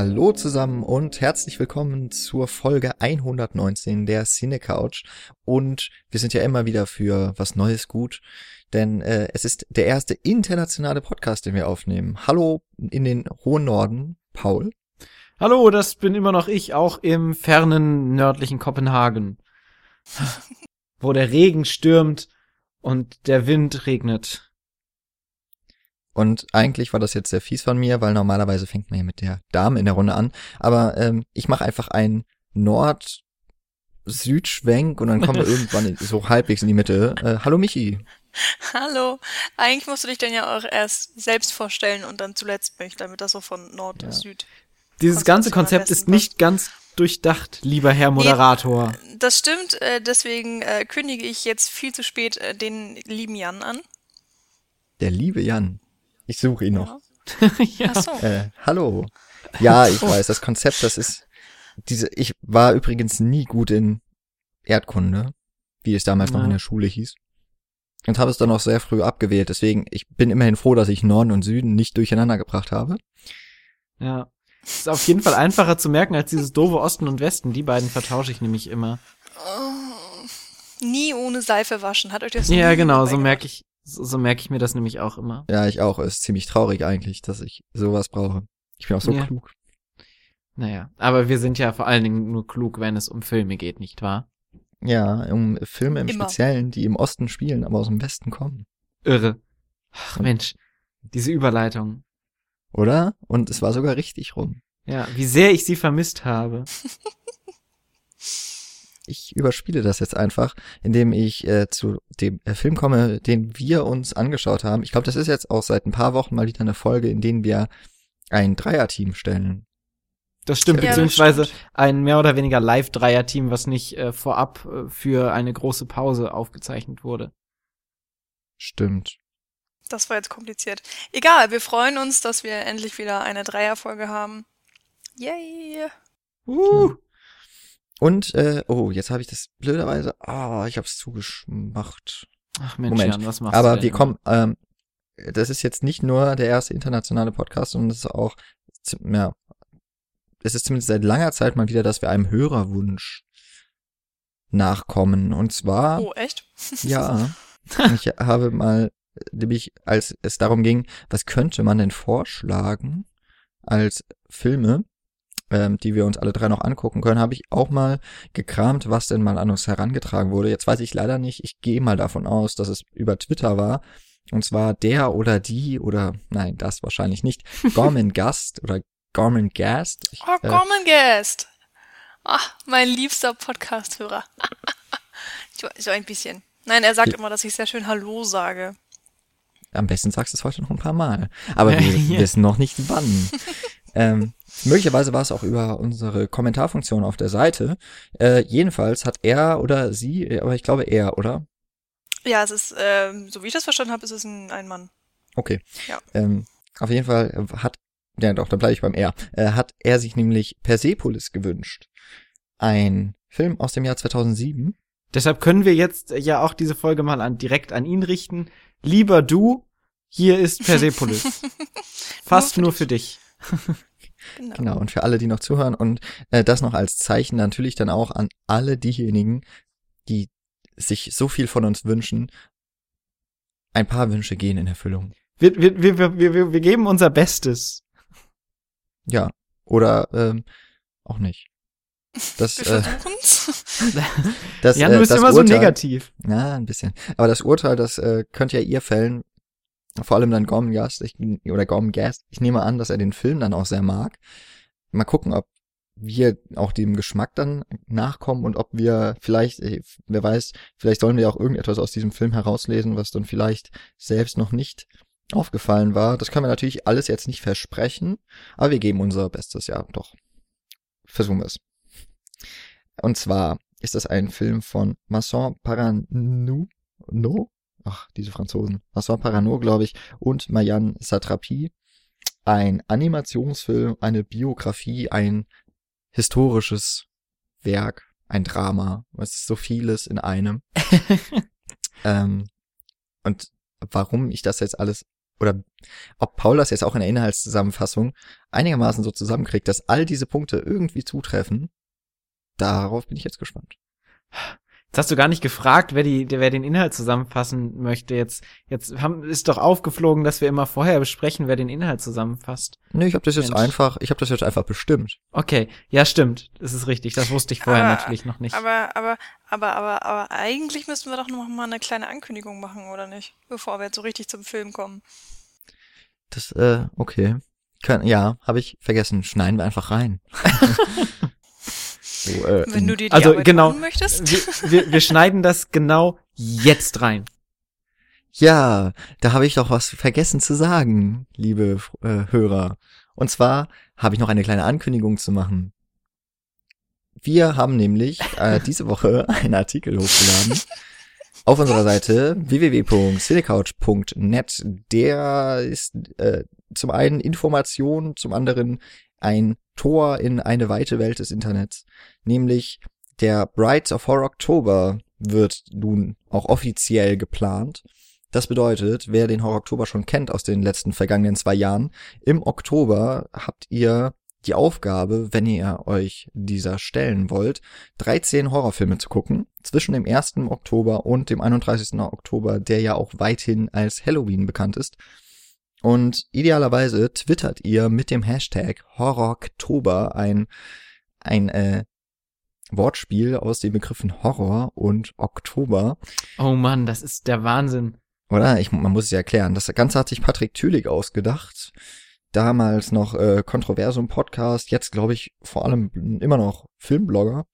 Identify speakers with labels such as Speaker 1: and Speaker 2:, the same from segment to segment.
Speaker 1: Hallo zusammen und herzlich willkommen zur Folge 119 der Cine Couch. Und wir sind ja immer wieder für was Neues gut, denn äh, es ist der erste internationale Podcast, den wir aufnehmen. Hallo in den hohen Norden, Paul.
Speaker 2: Hallo, das bin immer noch ich, auch im fernen nördlichen Kopenhagen, wo der Regen stürmt und der Wind regnet.
Speaker 1: Und eigentlich war das jetzt sehr fies von mir, weil normalerweise fängt man ja mit der Dame in der Runde an. Aber ähm, ich mache einfach einen Nord-Süd-Schwenk und dann kommen wir irgendwann so halbwegs in die Mitte. Äh, hallo Michi.
Speaker 3: Hallo. Eigentlich musst du dich dann ja auch erst selbst vorstellen und dann zuletzt mich, damit das so von Nord ja. Süd.
Speaker 2: Dieses ganze Konzept ist nicht ganz durchdacht, lieber Herr Moderator.
Speaker 3: Nee, das stimmt, äh, deswegen äh, kündige ich jetzt viel zu spät äh, den lieben Jan an.
Speaker 1: Der liebe Jan. Ich suche ihn noch.
Speaker 2: ja.
Speaker 3: Ach so.
Speaker 1: Äh, hallo. Ja, ich weiß, das Konzept, das ist diese, ich war übrigens nie gut in Erdkunde, wie es damals ja. noch in der Schule hieß. Und habe es dann auch sehr früh abgewählt. Deswegen, ich bin immerhin froh, dass ich Norden und Süden nicht durcheinander gebracht habe.
Speaker 2: Ja. Ist auf jeden Fall einfacher zu merken als dieses doofe Osten und Westen. Die beiden vertausche ich nämlich immer.
Speaker 3: Oh, nie ohne Seife waschen. Hat euch das
Speaker 2: Ja, genau, so merke ich, so, so merke ich mir das nämlich auch immer.
Speaker 1: Ja, ich auch. Ist ziemlich traurig eigentlich, dass ich sowas brauche. Ich bin auch so ja. klug.
Speaker 2: Naja, aber wir sind ja vor allen Dingen nur klug, wenn es um Filme geht, nicht wahr?
Speaker 1: Ja, um Filme im Immer. Speziellen, die im Osten spielen, aber aus dem Westen kommen.
Speaker 2: Irre. Ach Mensch, diese Überleitung.
Speaker 1: Oder? Und es war sogar richtig rum.
Speaker 2: Ja, wie sehr ich sie vermisst habe.
Speaker 1: ich überspiele das jetzt einfach, indem ich äh, zu dem äh, Film komme, den wir uns angeschaut haben. Ich glaube, das ist jetzt auch seit ein paar Wochen mal wieder eine Folge, in denen wir ein Dreierteam stellen.
Speaker 2: Das stimmt, ja, beziehungsweise das stimmt. ein mehr oder weniger Live-Dreier-Team, was nicht äh, vorab äh, für eine große Pause aufgezeichnet wurde.
Speaker 1: Stimmt.
Speaker 3: Das war jetzt kompliziert. Egal, wir freuen uns, dass wir endlich wieder eine Dreierfolge haben. Yay!
Speaker 1: Uh. Und, äh, oh, jetzt habe ich das blöderweise, ah, oh, ich habe es zugemacht.
Speaker 2: Ach Mensch, Moment. Jan, was machst
Speaker 1: Aber
Speaker 2: du
Speaker 1: wir kommen, ähm, das ist jetzt nicht nur der erste internationale Podcast, sondern es ist auch, ja, es ist zumindest seit langer Zeit mal wieder, dass wir einem Hörerwunsch nachkommen. Und zwar.
Speaker 3: Oh, echt?
Speaker 1: ja. Ich habe mal, nämlich, als es darum ging, was könnte man denn vorschlagen als Filme, ähm, die wir uns alle drei noch angucken können, habe ich auch mal gekramt, was denn mal an uns herangetragen wurde. Jetzt weiß ich leider nicht, ich gehe mal davon aus, dass es über Twitter war. Und zwar der oder die oder nein, das wahrscheinlich nicht. Gorman Gast oder Gorman Gast.
Speaker 3: Ich, oh, äh, Gorman Gast. Ach, mein liebster Podcast-Hörer. so ein bisschen. Nein, er sagt immer, dass ich sehr schön Hallo sage.
Speaker 1: Am besten sagst du es heute noch ein paar Mal. Aber wir wissen noch nicht wann. Ähm, Möglicherweise war es auch über unsere Kommentarfunktion auf der Seite. Äh, jedenfalls hat er oder sie, aber ich glaube er, oder?
Speaker 3: Ja, es ist, ähm, so wie ich das verstanden habe, ist es ein, ein Mann.
Speaker 1: Okay.
Speaker 3: Ja.
Speaker 1: Ähm, auf jeden Fall hat, ja doch, dann bleibe ich beim er, äh, hat er sich nämlich Persepolis gewünscht. Ein Film aus dem Jahr 2007.
Speaker 2: Deshalb können wir jetzt ja auch diese Folge mal an, direkt an ihn richten. Lieber du, hier ist Persepolis. Fast nur für dich.
Speaker 1: Genau. genau. Und für alle, die noch zuhören und äh, das noch als Zeichen natürlich dann auch an alle diejenigen, die sich so viel von uns wünschen. Ein paar Wünsche gehen in Erfüllung.
Speaker 2: Wir, wir, wir, wir, wir, wir geben unser Bestes.
Speaker 1: Ja. Oder ähm, auch nicht. Das,
Speaker 3: wir.
Speaker 2: Äh, das, ja, du äh, bist immer Urteil, so negativ.
Speaker 1: Ja, ein bisschen. Aber das Urteil, das äh, könnt ja ihr fällen, vor allem dann Gormgast, ich, oder Gormgast. Ich nehme an, dass er den Film dann auch sehr mag. Mal gucken, ob wir auch dem Geschmack dann nachkommen und ob wir vielleicht, wer weiß, vielleicht sollen wir auch irgendetwas aus diesem Film herauslesen, was dann vielleicht selbst noch nicht aufgefallen war. Das können wir natürlich alles jetzt nicht versprechen, aber wir geben unser Bestes, ja, doch. Versuchen wir es. Und zwar ist das ein Film von Masson Paranou, no? Ach, diese Franzosen, was war Parano, glaube ich, und Mayan Satrapi. Ein Animationsfilm, eine Biografie, ein historisches Werk, ein Drama. Es ist so vieles in einem. ähm, und warum ich das jetzt alles oder ob Paul das jetzt auch in der Inhaltszusammenfassung einigermaßen so zusammenkriegt, dass all diese Punkte irgendwie zutreffen, darauf bin ich jetzt gespannt.
Speaker 2: Jetzt hast du gar nicht gefragt, wer die, wer den Inhalt zusammenfassen möchte. Jetzt, jetzt haben, ist doch aufgeflogen, dass wir immer vorher besprechen, wer den Inhalt zusammenfasst.
Speaker 1: Nee, ich habe das jetzt
Speaker 2: Mensch.
Speaker 1: einfach, ich habe das jetzt einfach bestimmt.
Speaker 2: Okay, ja, stimmt. Das ist richtig. Das wusste ich vorher
Speaker 3: Aber-
Speaker 2: natürlich noch nicht.
Speaker 3: Aber, aber, aber, aber, aber eigentlich müssten wir doch noch mal eine kleine Ankündigung machen, oder nicht? Bevor wir jetzt so richtig zum Film kommen.
Speaker 1: Das, äh, okay. Können, ja, habe ich vergessen. Schneiden wir einfach rein. so, äh,
Speaker 3: Wenn du dir die
Speaker 2: Also,
Speaker 3: Arbeit
Speaker 2: genau.
Speaker 3: machen möchtest.
Speaker 2: wir, wir, wir schneiden das genau jetzt rein.
Speaker 1: Ja, da habe ich doch was vergessen zu sagen, liebe äh, Hörer. Und zwar habe ich noch eine kleine Ankündigung zu machen. Wir haben nämlich äh, diese Woche einen Artikel hochgeladen auf unserer Seite www.cinecouch.net. Der ist äh, zum einen Information, zum anderen ein Tor in eine weite Welt des Internets, nämlich der Brides of Horror Oktober wird nun auch offiziell geplant. Das bedeutet, wer den Horror Oktober schon kennt aus den letzten vergangenen zwei Jahren, im Oktober habt ihr die Aufgabe, wenn ihr euch dieser stellen wollt, 13 Horrorfilme zu gucken, zwischen dem 1. Oktober und dem 31. Oktober, der ja auch weithin als Halloween bekannt ist. Und idealerweise twittert ihr mit dem Hashtag Horroroktober ein, ein äh, Wortspiel aus den Begriffen Horror und Oktober.
Speaker 2: Oh Mann, das ist der Wahnsinn.
Speaker 1: Oder? Ich, man muss es ja erklären. Das Ganze hat sich Patrick Thülig ausgedacht. Damals noch äh, Kontroversum Podcast, jetzt glaube ich vor allem immer noch Filmblogger.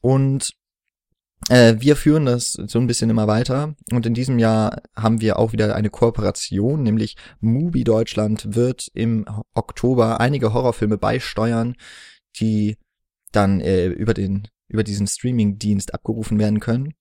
Speaker 1: Und äh, wir führen das so ein bisschen immer weiter. Und in diesem Jahr haben wir auch wieder eine Kooperation, nämlich Mubi Deutschland wird im Oktober einige Horrorfilme beisteuern, die dann äh, über den über diesen Streaming-Dienst abgerufen werden können.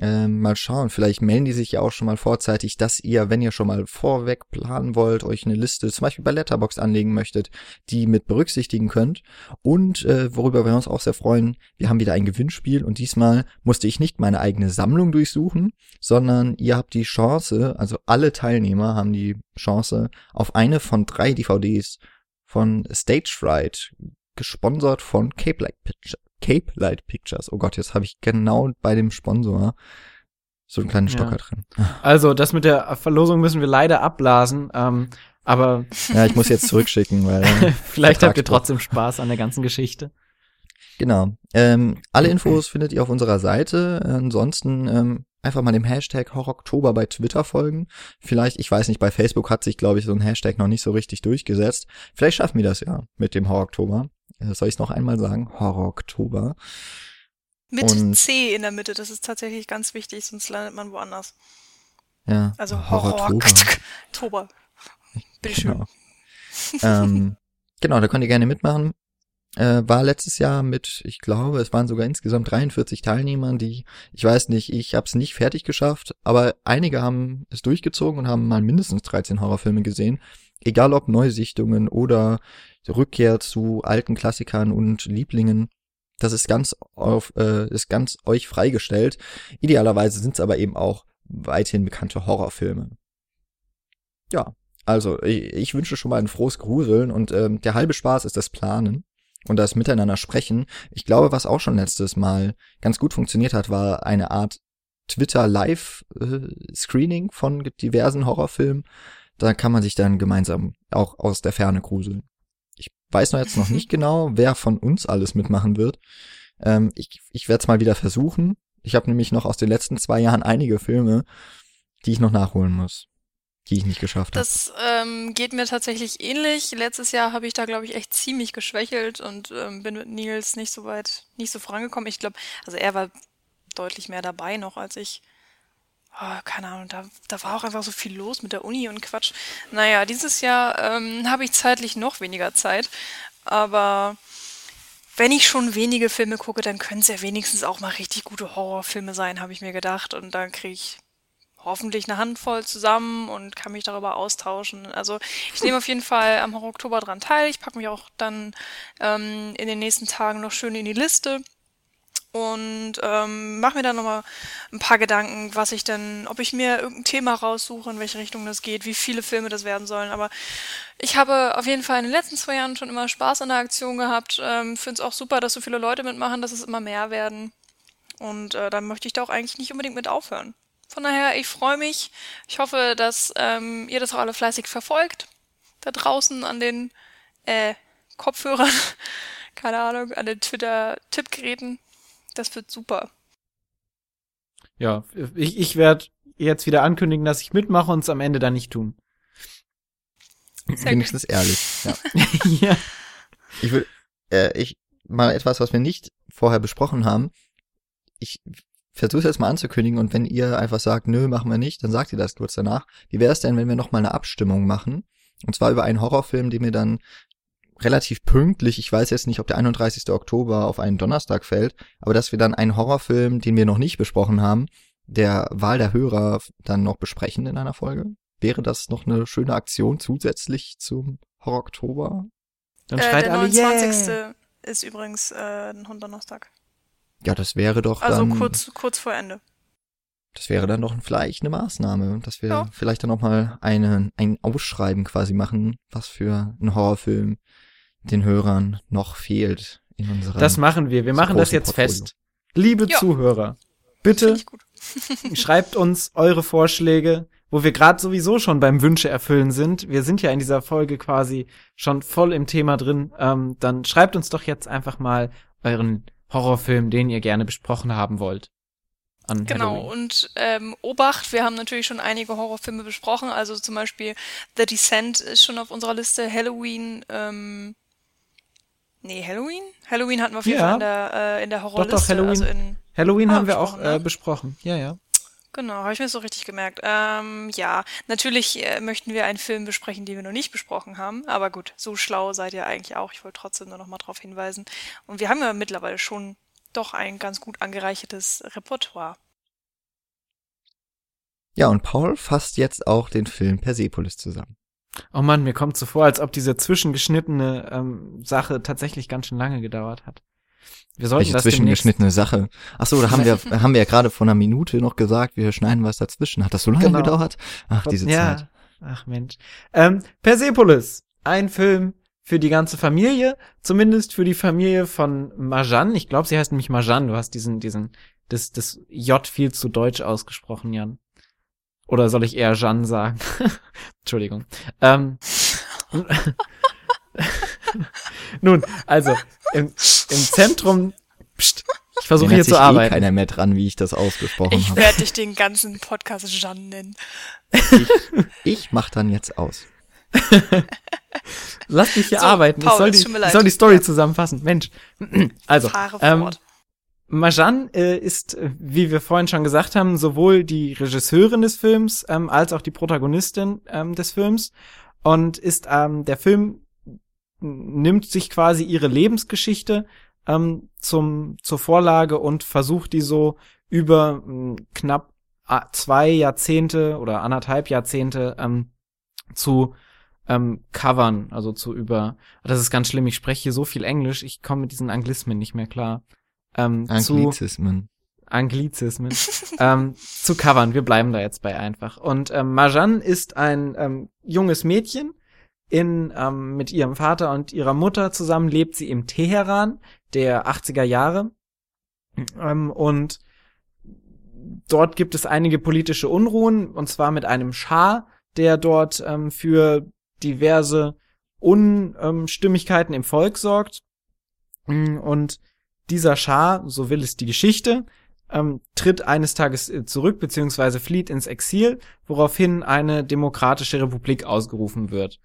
Speaker 1: Ähm, mal schauen, vielleicht melden die sich ja auch schon mal vorzeitig, dass ihr, wenn ihr schon mal vorweg planen wollt, euch eine Liste zum Beispiel bei Letterbox anlegen möchtet, die mit berücksichtigen könnt. Und äh, worüber wir uns auch sehr freuen, wir haben wieder ein Gewinnspiel und diesmal musste ich nicht meine eigene Sammlung durchsuchen, sondern ihr habt die Chance, also alle Teilnehmer haben die Chance auf eine von drei DVDs von Stage Fright, gesponsert von Cape Light Pictures. Cape Light Pictures. Oh Gott, jetzt habe ich genau bei dem Sponsor so einen kleinen
Speaker 2: Ja.
Speaker 1: Stocker drin.
Speaker 2: Also, das mit der Verlosung müssen wir leider abblasen. Ähm, aber
Speaker 1: Ja, ich muss jetzt zurückschicken, weil
Speaker 2: vielleicht habt ihr trotzdem Spaß an der ganzen Geschichte.
Speaker 1: genau. Ähm, alle Infos findet ihr auf unserer Seite. Ansonsten ähm, einfach mal dem Hashtag Horroroktober bei Twitter folgen. Vielleicht, ich weiß nicht, bei Facebook hat sich, glaube ich, so ein Hashtag noch nicht so richtig durchgesetzt. Vielleicht schaffen wir das ja mit dem Horroroktober. Äh, Soll ich es noch einmal sagen? Horroroktober.
Speaker 3: Mit
Speaker 1: Und-
Speaker 3: C in der Mitte, das ist tatsächlich ganz wichtig, sonst landet man woanders.
Speaker 1: Ja.
Speaker 3: Also Horror. Oktober. Bitteschön.
Speaker 1: Genau. ähm, genau, da könnt ihr gerne mitmachen. Äh, war letztes Jahr mit, ich glaube, es waren sogar insgesamt 43 Teilnehmern, die, ich weiß nicht, ich habe es nicht fertig geschafft, aber einige haben es durchgezogen und haben mal mindestens 13 Horrorfilme gesehen. Egal ob Neusichtungen oder Rückkehr zu alten Klassikern und Lieblingen. Das ist ganz auf, äh, ist ganz euch freigestellt. Idealerweise sind es aber eben auch weithin bekannte Horrorfilme. Ja, also ich, ich wünsche schon mal ein frohes Gruseln und ähm, der halbe Spaß ist das Planen und das Miteinander sprechen. Ich glaube, was auch schon letztes Mal ganz gut funktioniert hat, war eine Art Twitter Live äh, von diversen Horrorfilmen. Da kann man sich dann gemeinsam auch aus der Ferne gruseln. Ich weiß noch jetzt noch nicht genau, wer von uns alles mitmachen wird. Ähm, ich ich werde es mal wieder versuchen. Ich habe nämlich noch aus den letzten zwei Jahren einige Filme, die ich noch nachholen muss, die ich nicht geschafft habe.
Speaker 3: Das ähm, geht mir tatsächlich ähnlich. Letztes Jahr habe ich da, glaube ich, echt ziemlich geschwächelt und ähm, bin mit Nils nicht so weit, nicht so vorangekommen. Ich glaube, also er war deutlich mehr dabei noch als ich. Oh, keine Ahnung, da, da war auch einfach so viel los mit der Uni und Quatsch. Naja, dieses Jahr ähm, habe ich zeitlich noch weniger Zeit. Aber wenn ich schon wenige Filme gucke, dann können es ja wenigstens auch mal richtig gute Horrorfilme sein, habe ich mir gedacht. Und dann kriege ich hoffentlich eine Handvoll zusammen und kann mich darüber austauschen. Also ich nehme auf jeden Fall am Horror Oktober dran teil. Ich packe mich auch dann ähm, in den nächsten Tagen noch schön in die Liste. Und ähm, mache mir dann nochmal ein paar Gedanken, was ich denn, ob ich mir irgendein Thema raussuche, in welche Richtung das geht, wie viele Filme das werden sollen. Aber ich habe auf jeden Fall in den letzten zwei Jahren schon immer Spaß an der Aktion gehabt. Ähm, Finde es auch super, dass so viele Leute mitmachen, dass es immer mehr werden. Und äh, dann möchte ich da auch eigentlich nicht unbedingt mit aufhören. Von daher, ich freue mich. Ich hoffe, dass ähm, ihr das auch alle fleißig verfolgt. Da draußen an den äh, Kopfhörern, keine Ahnung, an den Twitter-Tippgeräten. Das wird super.
Speaker 2: Ja, ich, ich werde jetzt wieder ankündigen, dass ich mitmache und es am Ende dann nicht tun.
Speaker 1: Sehr Wenigstens gut. ehrlich. Ja. ja. Ich will, äh, ich mal etwas, was wir nicht vorher besprochen haben. Ich versuche es jetzt mal anzukündigen und wenn ihr einfach sagt, nö, machen wir nicht, dann sagt ihr das kurz danach. Wie wäre es denn, wenn wir noch mal eine Abstimmung machen? Und zwar über einen Horrorfilm, den wir dann relativ pünktlich, ich weiß jetzt nicht, ob der 31. Oktober auf einen Donnerstag fällt, aber dass wir dann einen Horrorfilm, den wir noch nicht besprochen haben, der Wahl der Hörer dann noch besprechen in einer Folge? Wäre das noch eine schöne Aktion zusätzlich zum Horror Oktober?
Speaker 3: Dann äh, schreit der alle, 29. Yeah. ist übrigens äh, ein Donnerstag.
Speaker 1: Ja, das wäre doch
Speaker 3: also
Speaker 1: dann...
Speaker 3: Also kurz, kurz vor Ende.
Speaker 1: Das wäre dann doch vielleicht eine Maßnahme, dass wir ja. vielleicht dann noch mal eine, ein Ausschreiben quasi machen, was für einen Horrorfilm den Hörern noch fehlt in unserer.
Speaker 2: Das machen wir. Wir machen das jetzt Portfolio. fest. Liebe ja. Zuhörer, bitte schreibt uns eure Vorschläge, wo wir gerade sowieso schon beim Wünsche erfüllen sind. Wir sind ja in dieser Folge quasi schon voll im Thema drin. Ähm, dann schreibt uns doch jetzt einfach mal euren Horrorfilm, den ihr gerne besprochen haben wollt.
Speaker 3: An genau, Halloween. und ähm, Obacht, wir haben natürlich schon einige Horrorfilme besprochen, also zum Beispiel The Descent ist schon auf unserer Liste, Halloween, ähm, Nee, Halloween? Halloween hatten wir auf jeden ja. Fall in der, äh, in der Horrorliste.
Speaker 2: Doch, doch, Halloween,
Speaker 3: also
Speaker 2: in, Halloween haben wir auch ne? äh, besprochen. Ja, ja.
Speaker 3: Genau, habe ich mir so richtig gemerkt. Ähm, ja, natürlich äh, möchten wir einen Film besprechen, den wir noch nicht besprochen haben. Aber gut, so schlau seid ihr eigentlich auch. Ich wollte trotzdem nur noch mal darauf hinweisen. Und wir haben ja mittlerweile schon doch ein ganz gut angereichertes Repertoire.
Speaker 1: Ja, und Paul fasst jetzt auch den Film Persepolis zusammen.
Speaker 2: Oh man, mir kommt so vor, als ob diese zwischengeschnittene ähm, Sache tatsächlich ganz schön lange gedauert hat.
Speaker 1: Wir sollten Welche das zwischengeschnittene Sache? Ach so, da haben wir haben wir ja gerade vor einer Minute noch gesagt, wir schneiden was dazwischen. Hat das so lange genau. gedauert? Ach, diese ja. Zeit.
Speaker 2: Ach Mensch. Ähm, Persepolis, ein Film für die ganze Familie, zumindest für die Familie von Marjan. Ich glaube, sie heißt nämlich Marjan. Du hast diesen diesen das das J viel zu deutsch ausgesprochen, Jan. Oder soll ich eher Jeanne sagen? Entschuldigung. Ähm, Nun, also im, im Zentrum. Pst, ich versuche hier zu eh arbeiten.
Speaker 1: Eh keiner mehr dran, wie ich das ausgesprochen habe.
Speaker 3: Ich werde dich den ganzen Podcast Jeanne nennen.
Speaker 1: Ich, ich mach dann jetzt aus.
Speaker 2: Lass mich hier so, arbeiten. Paul, ich, soll die, ich soll die Story ja. zusammenfassen. Mensch. Also, ähm, Majan äh, ist, wie wir vorhin schon gesagt haben, sowohl die Regisseurin des Films ähm, als auch die Protagonistin ähm, des Films und ist ähm, der Film nimmt sich quasi ihre Lebensgeschichte ähm, zum zur Vorlage und versucht die so über äh, knapp zwei Jahrzehnte oder anderthalb Jahrzehnte ähm, zu ähm, covern, also zu über. Das ist ganz schlimm. Ich spreche hier so viel Englisch, ich komme mit diesen Anglismen nicht mehr klar ähm,
Speaker 1: Anglizismen.
Speaker 2: Zu Anglizismen. ähm, zu covern. Wir bleiben da jetzt bei einfach. Und ähm, Marjan ist ein ähm, junges Mädchen. In, ähm, mit ihrem Vater und ihrer Mutter zusammen lebt sie im Teheran der 80er Jahre. Ähm, und dort gibt es einige politische Unruhen, und zwar mit einem Schah, der dort ähm, für diverse Unstimmigkeiten im Volk sorgt. Und dieser Schah, so will es die Geschichte, ähm, tritt eines Tages äh, zurück bzw. flieht ins Exil, woraufhin eine demokratische Republik ausgerufen wird.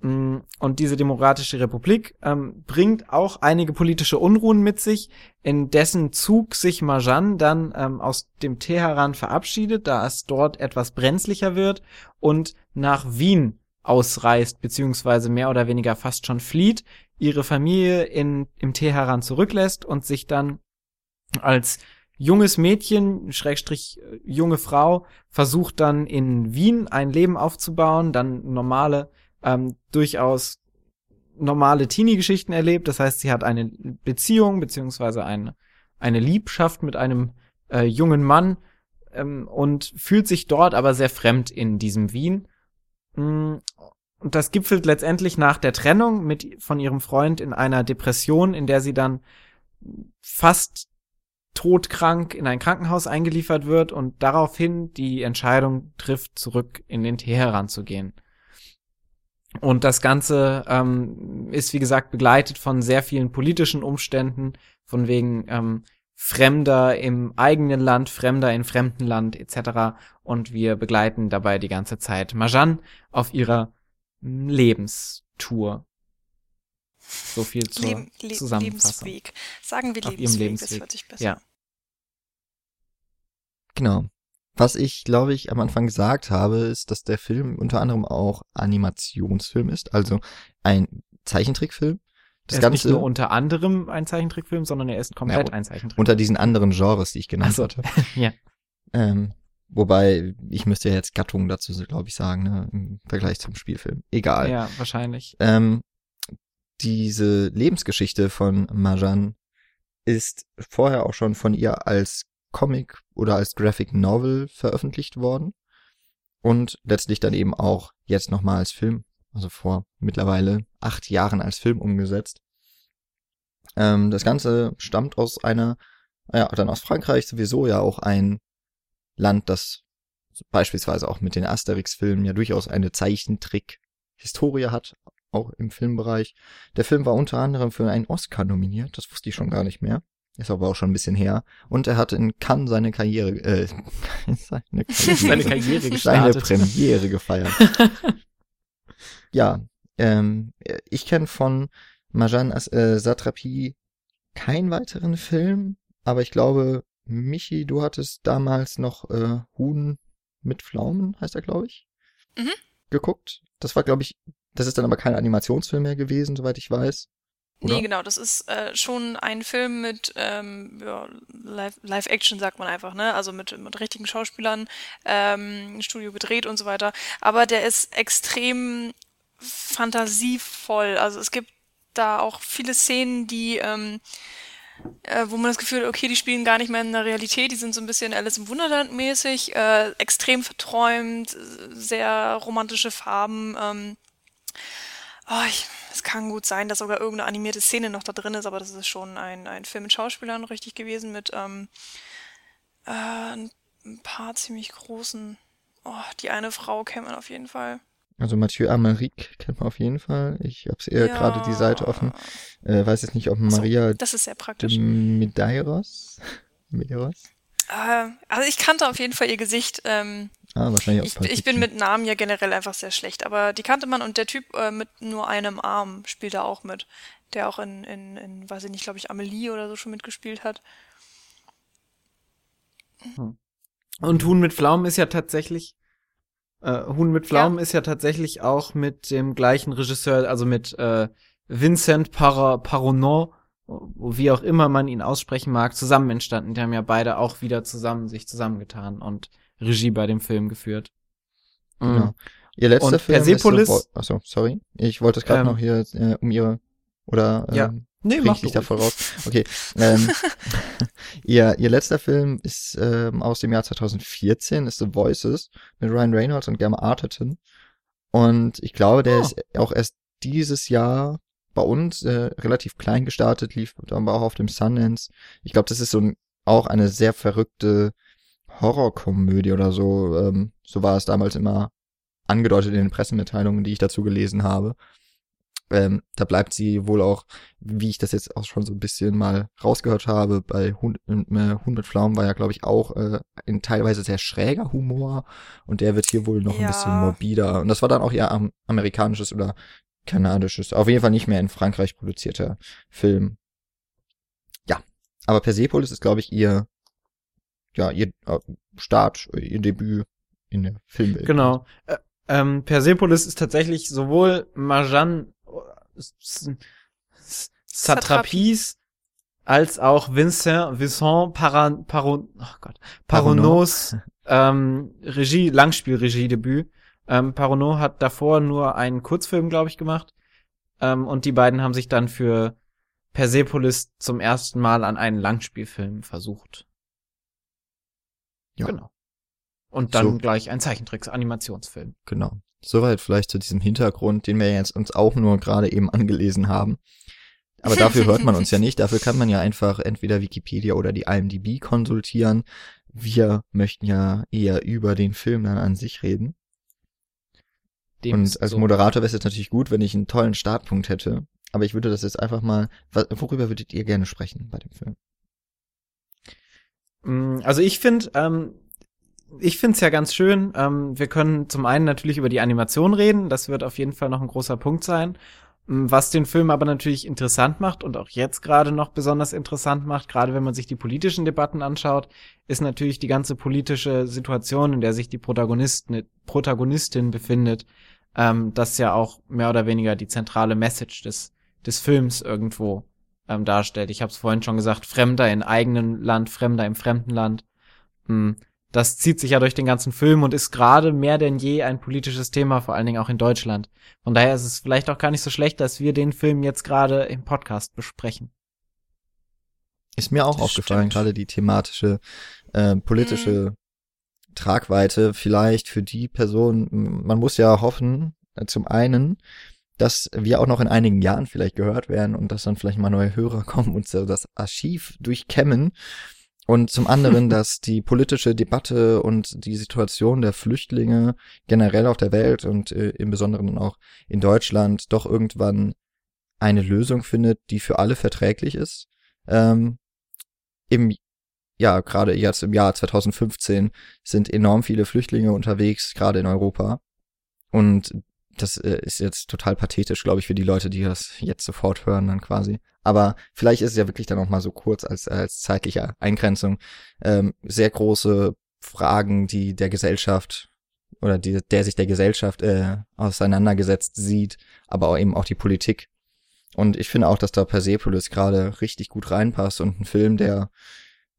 Speaker 2: Mm, und diese demokratische Republik ähm, bringt auch einige politische Unruhen mit sich, in dessen Zug sich Marjan dann ähm, aus dem Teheran verabschiedet, da es dort etwas brenzlicher wird und nach Wien ausreist, beziehungsweise mehr oder weniger fast schon flieht, ihre Familie in, im Teheran zurücklässt und sich dann als junges Mädchen, Schrägstrich äh, junge Frau, versucht dann in Wien ein Leben aufzubauen, dann normale, ähm, durchaus normale Teenie-Geschichten erlebt. Das heißt, sie hat eine Beziehung beziehungsweise eine eine Liebschaft mit einem äh, jungen Mann ähm, und fühlt sich dort aber sehr fremd in diesem Wien. Und das gipfelt letztendlich nach der Trennung mit von ihrem Freund in einer Depression, in der sie dann fast todkrank in ein Krankenhaus eingeliefert wird und daraufhin die Entscheidung trifft, zurück in den Teheran zu gehen. Und das Ganze ähm, ist, wie gesagt, begleitet von sehr vielen politischen Umständen, von wegen ähm, Fremder im eigenen Land, Fremder in fremden Land etc. Und wir begleiten dabei die ganze Zeit Majan auf ihrer Lebenstour. So viel zur Leben, Le Zusammenfassung.
Speaker 3: Lebensweg. Sagen wir Lebensweg, ihrem Lebensweg, das hört sich besser.
Speaker 2: Ja.
Speaker 1: Genau. Was ich, glaube ich, am Anfang gesagt habe, ist, dass der Film unter anderem auch Animationsfilm ist, also ein Zeichentrickfilm.
Speaker 2: Das er ist Ganze, nicht nur unter anderem ein Zeichentrickfilm, sondern er ist komplett ja, ein Zeichentrickfilm.
Speaker 1: Unter diesen anderen Genres, die ich genannt so. hatte.
Speaker 2: ja.
Speaker 1: Ähm, wobei, ich müsste ja jetzt Gattungen dazu, glaube ich, sagen, ne, im Vergleich zum Spielfilm. Egal.
Speaker 2: Ja, wahrscheinlich.
Speaker 1: Ähm, diese Lebensgeschichte von Majan ist vorher auch schon von ihr als Comic oder als Graphic Novel veröffentlicht worden und letztlich dann eben auch jetzt nochmal als Film, also vor mittlerweile acht Jahren als Film umgesetzt. Ähm, das Ganze stammt aus einer, ja, dann aus Frankreich sowieso ja auch ein Land, das beispielsweise auch mit den Asterix-Filmen ja durchaus eine Zeichentrick-Historie hat, auch im Filmbereich. Der Film war unter anderem für einen Oscar nominiert, das wusste ich schon gar nicht mehr. Ist aber auch schon ein bisschen her. Und er hat in Cannes seine Karriere, äh,
Speaker 2: seine Karriere, seine Karriere gestartet.
Speaker 1: Seine Premiere gefeiert. ja, ähm, ich kenne von Majan äh, Satrapi keinen weiteren Film, aber ich glaube, Michi, du hattest damals noch äh, Huhn mit Pflaumen, heißt er, glaube ich, mhm. geguckt. Das war, glaube ich, das ist dann aber kein Animationsfilm mehr gewesen, soweit ich weiß.
Speaker 3: Oder? Nee, genau, das ist äh, schon ein Film mit ähm, ja, Live-Action, sagt man einfach, ne? Also mit, mit richtigen Schauspielern, ähm, Studio gedreht und so weiter. Aber der ist extrem fantasievoll. Also es gibt da auch viele Szenen, die, ähm, äh, wo man das Gefühl hat, okay, die spielen gar nicht mehr in der Realität, die sind so ein bisschen Alice im Wunderland mäßig, äh, extrem verträumt, sehr romantische Farben. Ähm, oh, ich es kann gut sein, dass sogar irgendeine animierte Szene noch da drin ist, aber das ist schon ein, ein Film mit Schauspielern richtig gewesen, mit ähm, äh, ein paar ziemlich großen. Oh, die eine Frau kennt man auf jeden Fall.
Speaker 1: Also Mathieu Amaric kennt man auf jeden Fall. Ich habe eher ja. gerade die Seite offen. Äh, weiß jetzt nicht, ob Maria.
Speaker 3: So, das ist sehr praktisch.
Speaker 1: Medeiros. Medeiros.
Speaker 3: Äh, also ich kannte auf jeden Fall ihr Gesicht. Ähm,
Speaker 1: Ah, wahrscheinlich
Speaker 3: auch ich, ich bin mit Namen ja generell einfach sehr schlecht, aber die kannte man und der Typ äh, mit nur einem Arm spielt da auch mit. Der auch in, in, in weiß ich nicht, glaube ich, Amelie oder so schon mitgespielt hat.
Speaker 2: Hm. Und Huhn mit Pflaumen ist ja tatsächlich, äh, Huhn mit Pflaumen ja. ist ja tatsächlich auch mit dem gleichen Regisseur, also mit äh, Vincent Par Paronon, wie auch immer man ihn aussprechen mag, zusammen entstanden. Die haben ja beide auch wieder zusammen sich zusammengetan und Regie bei dem Film geführt.
Speaker 1: Genau. Mhm. Ihr letzter und Film Persepolis, ist so, achso, sorry. Ich wollte es gerade ähm, noch hier äh, um ihre oder ähm,
Speaker 2: ja. Nee, mach ich
Speaker 1: da voll raus. Okay. ähm, ihr, ihr letzter Film ist ähm, aus dem Jahr 2014, ist The Voices mit Ryan Reynolds und Gemma Arterton. Und ich glaube, der oh. ist auch erst dieses Jahr bei uns äh, relativ klein gestartet, lief aber auch auf dem Sundance. Ich glaube, das ist so ein, auch eine sehr verrückte Horrorkomödie oder so. Ähm, so war es damals immer angedeutet in den Pressemitteilungen, die ich dazu gelesen habe. Ähm, da bleibt sie wohl auch, wie ich das jetzt auch schon so ein bisschen mal rausgehört habe, bei Hund, äh, Hund mit Pflaumen war ja, glaube ich, auch äh, ein teilweise sehr schräger Humor und der wird hier wohl noch ja. ein bisschen morbider. Und das war dann auch ja am, amerikanisches oder kanadisches, auf jeden Fall nicht mehr in Frankreich produzierter Film. Ja, aber Persepolis ist, glaube ich, ihr ja, ihr äh, Start, ihr Debüt in der Filmwelt.
Speaker 2: Genau. Äh, ähm, Persepolis ist tatsächlich sowohl Marjan Satrapis als auch Vincent, Vincent Paran, Paron, oh Gott, Paronos ähm, Regie, Langspielregiedebüt. Ähm, Parono hat davor nur einen Kurzfilm, glaube ich, gemacht. Ähm, und die beiden haben sich dann für Persepolis zum ersten Mal an einen Langspielfilm versucht.
Speaker 1: Ja.
Speaker 2: Genau. Und dann
Speaker 1: So.
Speaker 2: gleich ein Zeichentricks-Animationsfilm.
Speaker 1: Genau. Soweit vielleicht zu diesem Hintergrund, den wir jetzt uns auch nur gerade eben angelesen haben. Aber dafür hört man uns ja nicht. Dafür kann man ja einfach entweder Wikipedia oder die IMDb konsultieren. Wir möchten ja eher über den Film dann an sich reden.
Speaker 2: Dem
Speaker 1: Und als
Speaker 2: so.
Speaker 1: Moderator wäre es jetzt natürlich gut, wenn ich einen tollen Startpunkt hätte. Aber ich würde das jetzt einfach mal, worüber würdet ihr gerne sprechen bei dem Film?
Speaker 2: Mm, Also ich finde, ähm, ich finde es ja ganz schön. Ähm, wir können zum einen natürlich über die Animation reden. Das wird auf jeden Fall noch ein großer Punkt sein. Mm, Was den Film aber natürlich interessant macht und auch jetzt gerade noch besonders interessant macht, gerade wenn man sich die politischen Debatten anschaut, ist natürlich die ganze politische Situation, in der sich die Protagonisten, Protagonistin befindet, ähm, das ja auch mehr oder weniger die zentrale Message des, des Films irgendwo ähm, darstellt. Ich habe es vorhin schon gesagt, Fremder in eigenem Land, Fremder im fremden Land. Hm, Das zieht sich ja durch den ganzen Film und ist gerade mehr denn je ein politisches Thema, vor allen Dingen auch in Deutschland. Von daher ist es vielleicht auch gar nicht so schlecht, dass wir den Film jetzt gerade im Podcast besprechen.
Speaker 1: Ist mir auch
Speaker 3: Das
Speaker 1: aufgefallen,
Speaker 3: stimmt.
Speaker 1: gerade die thematische, äh, politische Tragweite vielleicht für die Person. Man muss ja hoffen, äh, zum einen, dass wir auch noch in einigen Jahren vielleicht gehört werden und dass dann vielleicht mal neue Hörer kommen und so das Archiv durchkämmen. Und zum anderen, dass die politische Debatte und die Situation der Flüchtlinge generell auf der Welt und äh, im Besonderen auch in Deutschland doch irgendwann eine Lösung findet, die für alle verträglich ist. Ähm, Im ja, gerade jetzt im Jahr 2015 sind enorm viele Flüchtlinge unterwegs, gerade in Europa. Und das äh, ist jetzt total pathetisch, glaube ich, für die Leute, die das jetzt sofort hören dann quasi. Aber vielleicht ist es ja wirklich dann auch mal so kurz als, als zeitliche Eingrenzung. Ähm, sehr große Fragen, die der Gesellschaft oder die, der sich der Gesellschaft äh, auseinandergesetzt sieht, aber auch eben auch die Politik. Und ich finde auch, dass da Persepolis gerade richtig gut reinpasst und ein Film, der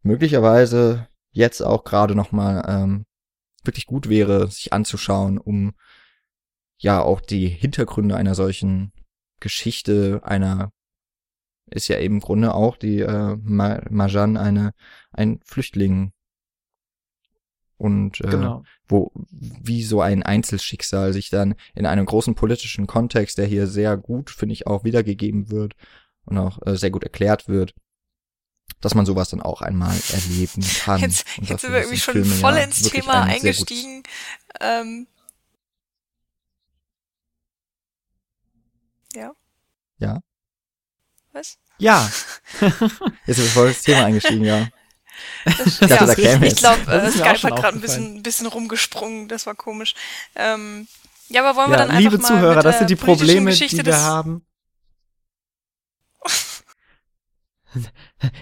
Speaker 1: möglicherweise jetzt auch gerade noch mal ähm, wirklich gut wäre, sich anzuschauen, um ja auch die Hintergründe einer solchen Geschichte einer ist ja eben im Grunde auch die äh, Ma Marjan eine ein Flüchtling und äh,
Speaker 2: Genau.
Speaker 1: wo wie so ein Einzelschicksal sich dann in einem großen politischen Kontext, der hier sehr gut, finde ich, auch wiedergegeben wird und auch äh, sehr gut erklärt wird, dass man sowas dann auch einmal erleben kann.
Speaker 3: Jetzt, jetzt sind wir irgendwie schon
Speaker 1: Filme
Speaker 3: voll
Speaker 1: ja
Speaker 3: ins Thema eingestiegen. Ähm, ja.
Speaker 1: Ja.
Speaker 3: Was?
Speaker 2: Ja,
Speaker 1: Jetzt wir voll ins Thema eingestiegen, ja.
Speaker 3: Das,
Speaker 1: dachte,
Speaker 3: ja,
Speaker 1: da käme
Speaker 3: ich glaube,
Speaker 2: Das
Speaker 3: äh,
Speaker 2: ist
Speaker 3: Skype hat gerade ein bisschen, bisschen rumgesprungen. Das war komisch. Ähm, ja, aber wollen wir
Speaker 2: ja
Speaker 3: dann einfach
Speaker 2: liebe
Speaker 3: mal
Speaker 2: Zuhörer,
Speaker 3: mit
Speaker 2: das sind die Probleme,
Speaker 3: Geschichte
Speaker 2: die wir haben.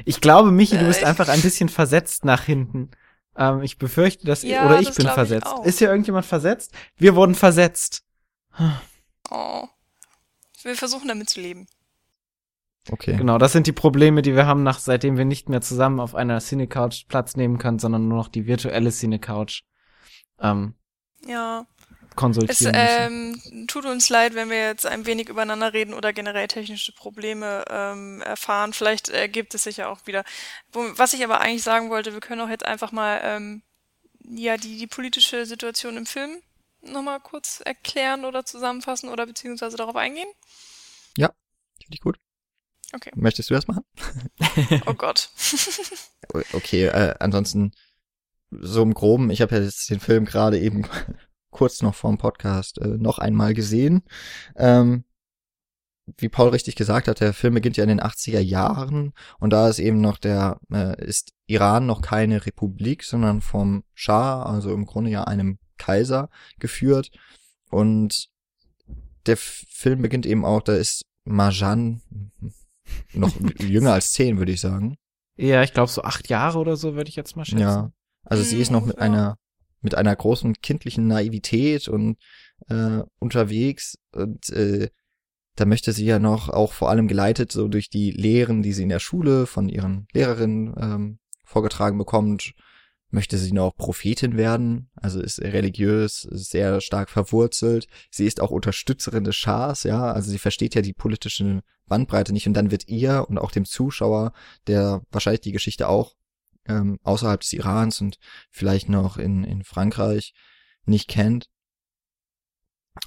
Speaker 2: Ich glaube, Michi, du bist
Speaker 3: Äh,
Speaker 2: einfach ein bisschen versetzt nach hinten. Ähm, ich befürchte, dass
Speaker 3: Ja,
Speaker 2: oder ich
Speaker 3: das
Speaker 2: bin
Speaker 3: ich
Speaker 2: versetzt.
Speaker 3: auch.
Speaker 2: Ist hier irgendjemand versetzt? Wir wurden versetzt.
Speaker 3: Oh. Wir versuchen damit zu leben.
Speaker 1: Okay.
Speaker 2: Genau, das sind die Probleme, die wir haben, nach seitdem wir nicht mehr zusammen auf einer Cinecouch Platz nehmen können, sondern nur noch die virtuelle Cinecouch ähm,
Speaker 3: Ja. Es
Speaker 2: konsultieren müssen.
Speaker 3: ähm, tut uns leid, wenn wir jetzt ein wenig übereinander reden oder generell technische Probleme ähm, erfahren. Vielleicht ergibt es sich ja auch wieder. Was ich aber eigentlich sagen wollte, wir können auch jetzt einfach mal ähm, ja die, die politische Situation im Film nochmal kurz erklären oder zusammenfassen oder beziehungsweise darauf eingehen.
Speaker 1: Finde ich gut.
Speaker 3: Okay.
Speaker 1: Möchtest du das machen?
Speaker 3: Oh Gott.
Speaker 1: Okay, äh, ansonsten so im Groben, ich habe ja jetzt den Film gerade eben kurz noch vorm Podcast äh, noch einmal gesehen. Ähm, wie Paul richtig gesagt hat, der Film beginnt ja in den 80er Jahren und da ist eben noch der, äh, ist Iran noch keine Republik, sondern vom Schah, also im Grunde ja einem Kaiser geführt. Und der Film beginnt eben auch, da ist Marjan noch jünger als zehn, würde ich sagen.
Speaker 2: Ja, ich glaube so acht Jahre oder so würde ich jetzt mal schätzen.
Speaker 1: Ja. Also sie ist noch mit
Speaker 3: Ja.
Speaker 1: einer mit einer großen kindlichen Naivität und äh, unterwegs und äh, da möchte sie ja noch auch vor allem geleitet so durch die Lehren, die sie in der Schule von ihren Lehrerinnen ähm, vorgetragen bekommt, möchte sie noch Prophetin werden, also ist religiös, sehr stark verwurzelt. Sie ist auch Unterstützerin des Schahs, ja, also sie versteht ja die politische Bandbreite nicht. Und dann wird ihr und auch dem Zuschauer, der wahrscheinlich die Geschichte auch ähm, außerhalb des Irans und vielleicht noch in, in Frankreich nicht kennt,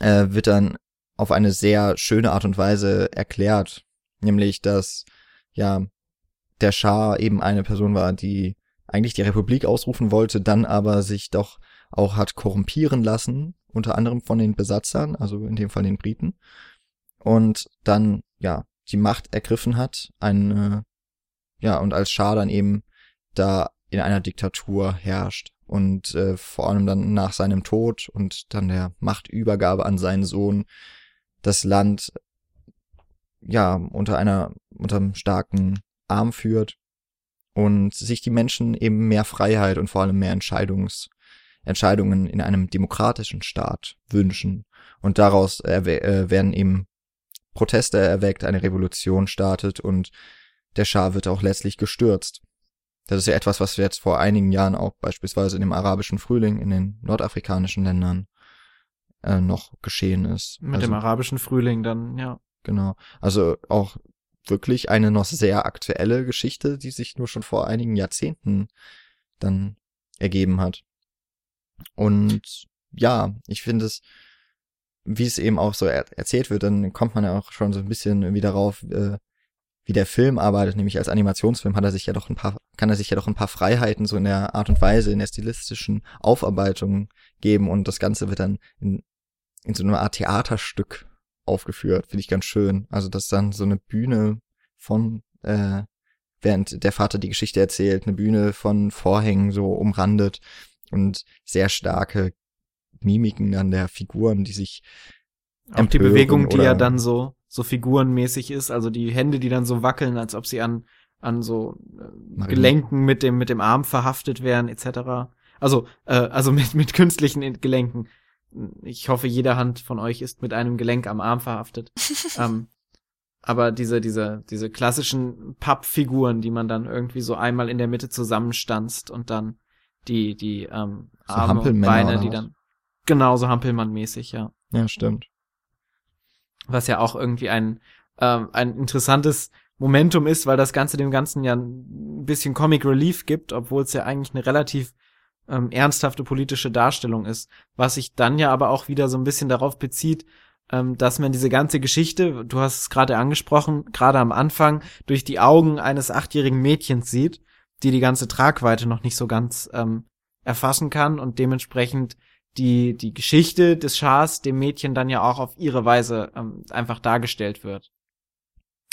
Speaker 1: äh, wird dann auf eine sehr schöne Art und Weise erklärt, nämlich dass ja der Schah eben eine Person war, die eigentlich die Republik ausrufen wollte, dann aber sich doch auch hat korrumpieren lassen, unter anderem von den Besatzern, also in dem Fall den Briten, und dann ja die Macht ergriffen hat, ein ja und als Schah dann eben da in einer Diktatur herrscht und äh, vor allem dann nach seinem Tod und dann der Machtübergabe an seinen Sohn das Land ja unter einer unter einem starken Arm führt und sich die Menschen eben mehr Freiheit und vor allem mehr Entscheidungs Entscheidungen in einem demokratischen Staat wünschen und daraus äh, werden eben Proteste erweckt, eine Revolution startet und der Schah wird auch letztlich gestürzt. Das ist ja etwas, was jetzt vor einigen Jahren auch beispielsweise in dem arabischen Frühling in den nordafrikanischen Ländern äh, noch geschehen ist.
Speaker 2: Mit
Speaker 1: also,
Speaker 2: dem arabischen Frühling dann, ja.
Speaker 1: Genau. Also auch wirklich eine noch sehr aktuelle Geschichte, die sich nur schon vor einigen Jahrzehnten dann ergeben hat. Und ja, ich finde es, wie es eben auch so er erzählt wird, dann kommt man ja auch schon so ein bisschen wieder darauf, äh, wie der Film arbeitet, nämlich als Animationsfilm hat er sich ja doch ein paar, kann er sich ja doch ein paar Freiheiten so in der Art und Weise, in der stilistischen Aufarbeitung geben und das Ganze wird dann in, in so einer Art Theaterstück aufgeführt, finde ich ganz schön. Also dass dann so eine Bühne von, äh, während der Vater die Geschichte erzählt, eine Bühne von Vorhängen so umrandet und sehr starke Mimiken dann der Figuren, die sich
Speaker 2: auch die Bewegung, die ja dann so so figurenmäßig ist, also die Hände, die dann so wackeln, als ob sie an an so äh, Gelenken mit dem mit dem Arm verhaftet wären etc. Also äh, also mit mit künstlichen Gelenken. Ich hoffe, jede Hand von euch ist mit einem Gelenk am Arm verhaftet. ähm, aber diese diese diese klassischen Pappfiguren, die man dann irgendwie so einmal in der Mitte zusammenstanzt und dann die die ähm, Arme so und Beine, die dann genauso Hampelmann-mäßig, ja.
Speaker 1: Ja, stimmt
Speaker 2: was ja auch irgendwie ein, ähm, ein interessantes Momentum ist, weil das Ganze dem Ganzen ja ein bisschen Comic Relief gibt, obwohl es ja eigentlich eine relativ ähm, ernsthafte politische Darstellung ist, was sich dann ja aber auch wieder so ein bisschen darauf bezieht, ähm, dass man diese ganze Geschichte, du hast es gerade angesprochen, gerade am Anfang durch die Augen eines achtjährigen Mädchens sieht, die die ganze Tragweite noch nicht so ganz ähm, erfassen kann und dementsprechend die, die Geschichte des Schahs dem Mädchen dann ja auch auf ihre Weise ähm, einfach dargestellt wird.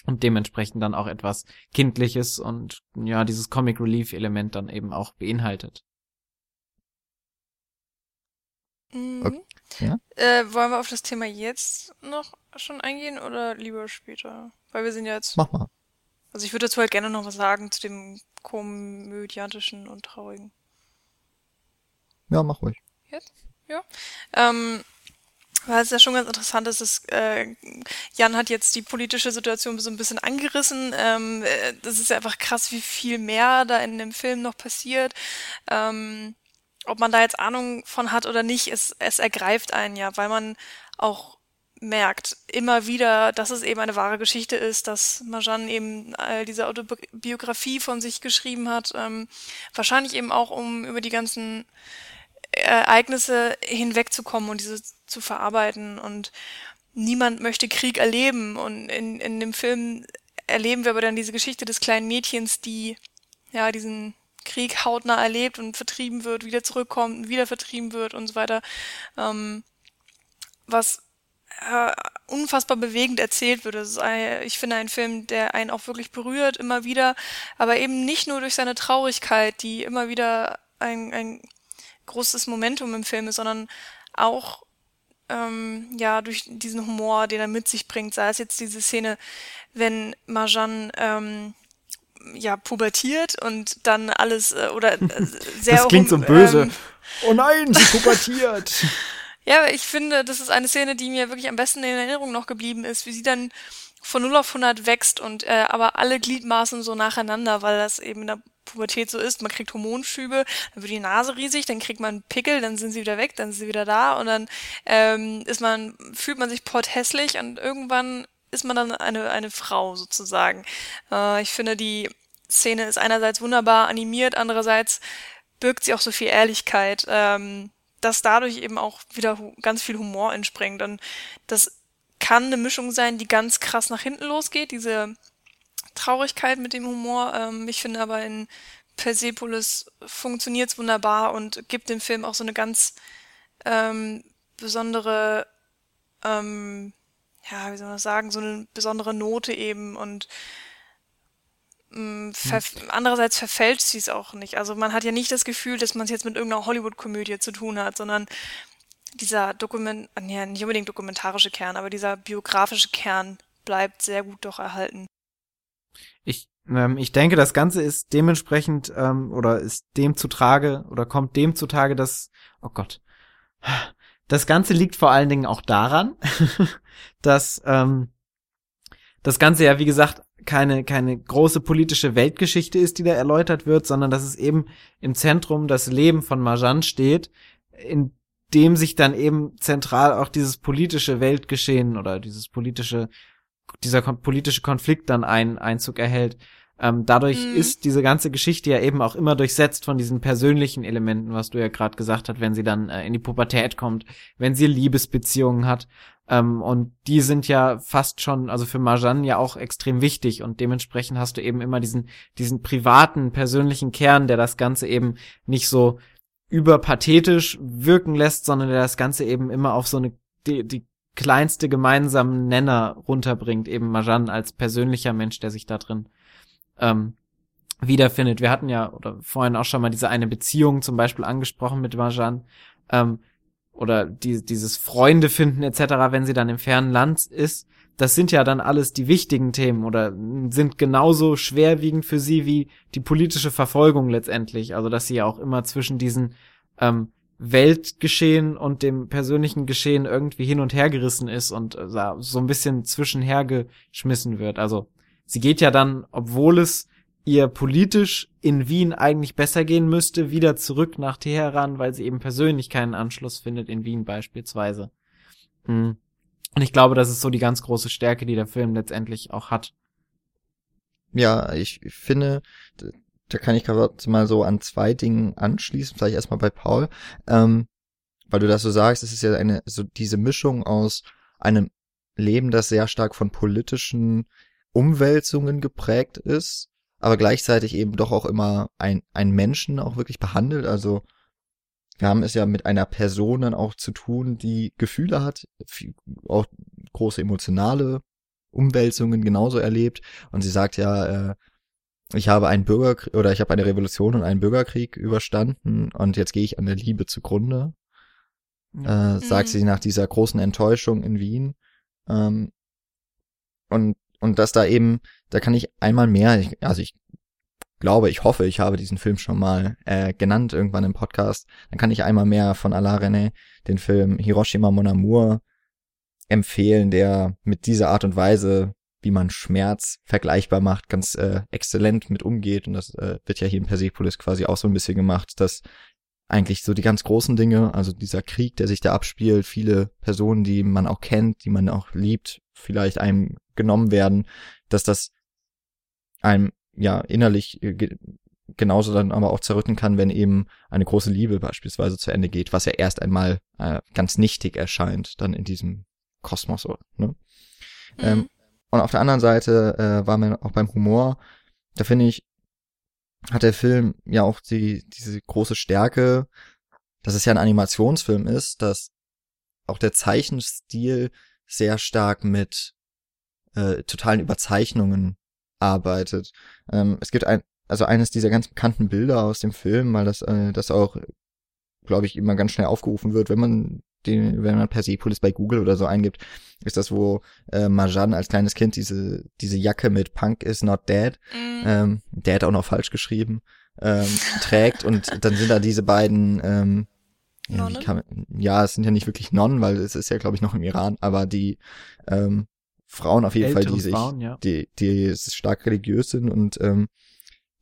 Speaker 2: Und dementsprechend dann auch etwas Kindliches und ja, dieses Comic Relief Element dann eben auch beinhaltet.
Speaker 3: Mhm. Okay. Ja? Äh, wollen wir auf das Thema jetzt noch schon eingehen oder lieber später? Weil wir sind ja jetzt.
Speaker 1: Mach mal.
Speaker 3: Also ich würde dazu halt gerne noch was sagen zu dem komödiantischen und traurigen.
Speaker 1: Ja, mach ruhig.
Speaker 3: Jetzt? Ja. Ähm, weil es ja schon ganz interessant ist, dass, äh, Jan hat jetzt die politische Situation so ein bisschen angerissen. Ähm, äh, das ist ja einfach krass, wie viel mehr da in dem Film noch passiert. Ähm, ob man da jetzt Ahnung von hat oder nicht, es, es ergreift einen ja, weil man auch merkt immer wieder, dass es eben eine wahre Geschichte ist, dass Marjan eben äh, diese Autobiografie von sich geschrieben hat. Ähm, wahrscheinlich eben auch, um über die ganzen Ereignisse hinwegzukommen und diese zu verarbeiten. Und niemand möchte Krieg erleben. Und in, in dem Film erleben wir aber dann diese Geschichte des kleinen Mädchens, die ja diesen Krieg hautnah erlebt und vertrieben wird, wieder zurückkommt, wieder vertrieben wird und so weiter. Ähm, was äh, unfassbar bewegend erzählt wird. Ein, ich finde ein Film, der einen auch wirklich berührt, immer wieder, aber eben nicht nur durch seine Traurigkeit, die immer wieder ein, ein großes Momentum im Film ist, sondern auch ähm, ja durch diesen Humor, den er mit sich bringt, sei es jetzt diese Szene, wenn Marjan ähm, ja pubertiert und dann alles äh, oder äh, sehr
Speaker 2: das klingt so böse. Ähm, oh nein, sie pubertiert.
Speaker 3: ja, ich finde, das ist eine Szene, die mir wirklich am besten in Erinnerung noch geblieben ist, wie sie dann von 0 auf 100 wächst und äh, aber alle Gliedmaßen so nacheinander, weil das eben in der Pubertät so ist. Man kriegt Hormonschübe, dann wird die Nase riesig, dann kriegt man Pickel, dann sind sie wieder weg, dann sind sie wieder da und dann ähm, ist man, fühlt man sich porthässlich und irgendwann ist man dann eine, eine Frau sozusagen. Äh, ich finde, die Szene ist einerseits wunderbar animiert, andererseits birgt sie auch so viel Ehrlichkeit, ähm, dass dadurch eben auch wieder ganz viel Humor entspringt. Und das kann eine Mischung sein, die ganz krass nach hinten losgeht, diese Traurigkeit mit dem Humor. Ähm, ich finde aber in Persepolis funktioniert es wunderbar und gibt dem Film auch so eine ganz ähm, besondere, ähm, ja, wie soll man das sagen, so eine besondere Note eben und Mm, ver hm. andererseits verfälscht sie es auch nicht. Also man hat ja nicht das Gefühl, dass man es jetzt mit irgendeiner Hollywood-Komödie zu tun hat, sondern dieser Dokument, ja, nicht unbedingt dokumentarische Kern, aber dieser biografische Kern bleibt sehr gut doch erhalten.
Speaker 2: Ich, ähm, ich denke, das Ganze ist dementsprechend ähm, oder ist dem zutage oder kommt dem zutage, dass, oh Gott, das Ganze liegt vor allen Dingen auch daran, dass ähm, das Ganze ja, wie gesagt, keine, keine große politische Weltgeschichte ist, die da erläutert wird, sondern dass es eben im Zentrum das Leben von Marjan steht, in dem sich dann eben zentral auch dieses politische Weltgeschehen oder dieses politische, dieser politische Konflikt dann ein Einzug erhält. Ähm, dadurch mhm. ist diese ganze Geschichte ja eben auch immer durchsetzt von diesen persönlichen Elementen, was du ja gerade gesagt hast, wenn sie dann äh, in die Pubertät kommt, wenn sie Liebesbeziehungen hat. Ähm, und die sind ja fast schon, also für Marjan ja auch extrem wichtig und dementsprechend hast du eben immer diesen, diesen privaten, persönlichen Kern, der das Ganze eben nicht so überpathetisch wirken lässt, sondern der das Ganze eben immer auf so eine, die, die kleinste gemeinsamen Nenner runterbringt, eben Marjan als persönlicher Mensch, der sich da drin ähm, wiederfindet. Wir hatten ja oder vorhin auch schon mal diese eine Beziehung zum Beispiel angesprochen mit Marjan. Ähm, oder die, dieses Freunde finden etc., wenn sie dann im fernen Land ist, das sind ja dann alles die wichtigen Themen oder sind genauso schwerwiegend für sie wie die politische Verfolgung letztendlich. Also dass sie ja auch immer zwischen diesen ähm, Weltgeschehen und dem persönlichen Geschehen irgendwie hin und her gerissen ist und äh, so ein bisschen zwischenhergeschmissen wird. Also sie geht ja dann, obwohl es ihr politisch in Wien eigentlich besser gehen müsste, wieder zurück nach Teheran, weil sie eben persönlich keinen Anschluss findet in Wien beispielsweise. Hm. Und ich glaube, das ist so die ganz große Stärke, die der Film letztendlich auch hat.
Speaker 1: Ja, ich finde, da kann ich gerade mal so an zwei Dingen anschließen, vielleicht erstmal bei Paul, ähm, weil du das so sagst, es ist ja eine, so diese Mischung aus einem Leben, das sehr stark von politischen Umwälzungen geprägt ist, aber gleichzeitig eben doch auch immer ein, ein Menschen auch wirklich behandelt. Also wir haben es ja mit einer Person dann auch zu tun, die Gefühle hat, auch große emotionale Umwälzungen genauso erlebt. Und sie sagt ja, äh, ich habe einen Bürgerkrieg oder ich habe eine Revolution und einen Bürgerkrieg überstanden und jetzt gehe ich an der Liebe zugrunde. Äh, sagt mhm. sie nach dieser großen Enttäuschung in Wien. Ähm, und und dass da eben, da kann ich einmal mehr, also ich glaube, ich hoffe, ich habe diesen Film schon mal äh, genannt irgendwann im Podcast, dann kann ich einmal mehr von Alain René den Film Hiroshima Mon Amour empfehlen, der mit dieser Art und Weise, wie man Schmerz vergleichbar macht, ganz äh, exzellent mit umgeht. Und das äh, wird ja hier in Persepolis quasi auch so ein bisschen gemacht, dass eigentlich so die ganz großen Dinge, also dieser Krieg, der sich da abspielt, viele Personen, die man auch kennt, die man auch liebt, vielleicht einem genommen werden, dass das einem ja innerlich äh, genauso dann aber auch zerrütten kann, wenn eben eine große Liebe beispielsweise zu Ende geht, was ja erst einmal äh, ganz nichtig erscheint dann in diesem Kosmos. Ne? Mhm. Ähm, und auf der anderen Seite äh, war man auch beim Humor, da finde ich, hat der Film ja auch die, diese große Stärke, dass es ja ein Animationsfilm ist, dass auch der Zeichenstil sehr stark mit äh, totalen Überzeichnungen arbeitet. Ähm, es gibt ein, also eines dieser ganz bekannten Bilder aus dem Film, weil das, äh, das auch, glaube ich, immer ganz schnell aufgerufen wird, wenn man den, wenn man Persepolis bei Google oder so eingibt, ist das, wo äh, Marjan als kleines Kind diese, diese Jacke mit Punk is not dead, mm. ähm, Dead auch noch falsch geschrieben, ähm, trägt und dann sind da diese beiden ähm, ja, kann, ja, es sind ja nicht wirklich Nonnen, weil es ist ja, glaube ich, noch im Iran, aber die ähm, Frauen auf jeden Fall, die sich, Frauen, ja. die, die stark religiös sind und ähm,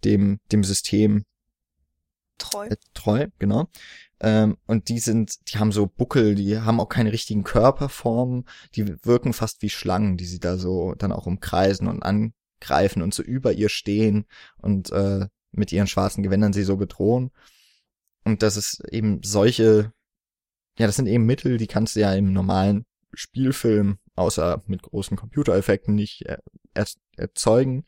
Speaker 1: dem, dem System
Speaker 3: Treu.
Speaker 1: äh, treu, genau. Ähm, und die sind, die haben so Buckel, die haben auch keine richtigen Körperformen, die wirken fast wie Schlangen, die sie da so dann auch umkreisen und angreifen und so über ihr stehen und äh, mit ihren schwarzen Gewändern sie so bedrohen. Und das ist eben solche, ja, das sind eben Mittel, die kannst du ja im normalen Spielfilm, außer mit großen Computereffekten, nicht er, er, erzeugen.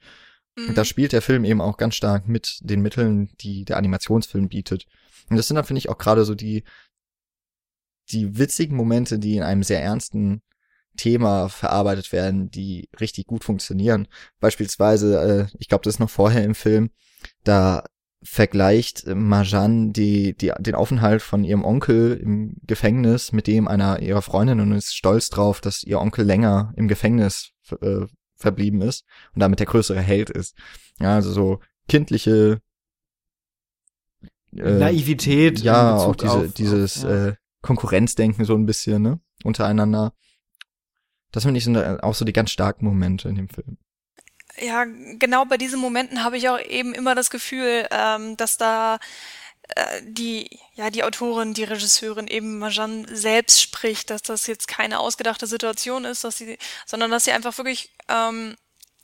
Speaker 3: Mhm.
Speaker 1: Und da spielt der Film eben auch ganz stark mit den Mitteln, die der Animationsfilm bietet. Und das sind dann, finde ich, auch gerade so die, die witzigen Momente, die in einem sehr ernsten Thema verarbeitet werden, die richtig gut funktionieren. Beispielsweise, äh, ich glaube, das ist noch vorher im Film, da vergleicht Marjan die, die, den Aufenthalt von ihrem Onkel im Gefängnis mit dem einer ihrer Freundinnen und ist stolz drauf, dass ihr Onkel länger im Gefängnis äh, verblieben ist und damit der größere Held ist. Ja, also so kindliche äh,
Speaker 2: Naivität. in
Speaker 1: ja,
Speaker 2: Bezug
Speaker 1: auch diese,
Speaker 2: auf,
Speaker 1: dieses
Speaker 2: ja.
Speaker 1: äh, Konkurrenzdenken so ein bisschen, ne? Untereinander. Das finde ich sind auch so die ganz starken Momente in dem Film.
Speaker 3: Ja, genau bei diesen Momenten habe ich auch eben immer das Gefühl, ähm, dass da die, ja, die Autorin, die Regisseurin eben Marjan selbst spricht, dass das jetzt keine ausgedachte Situation ist, dass sie, sondern dass sie einfach wirklich ähm,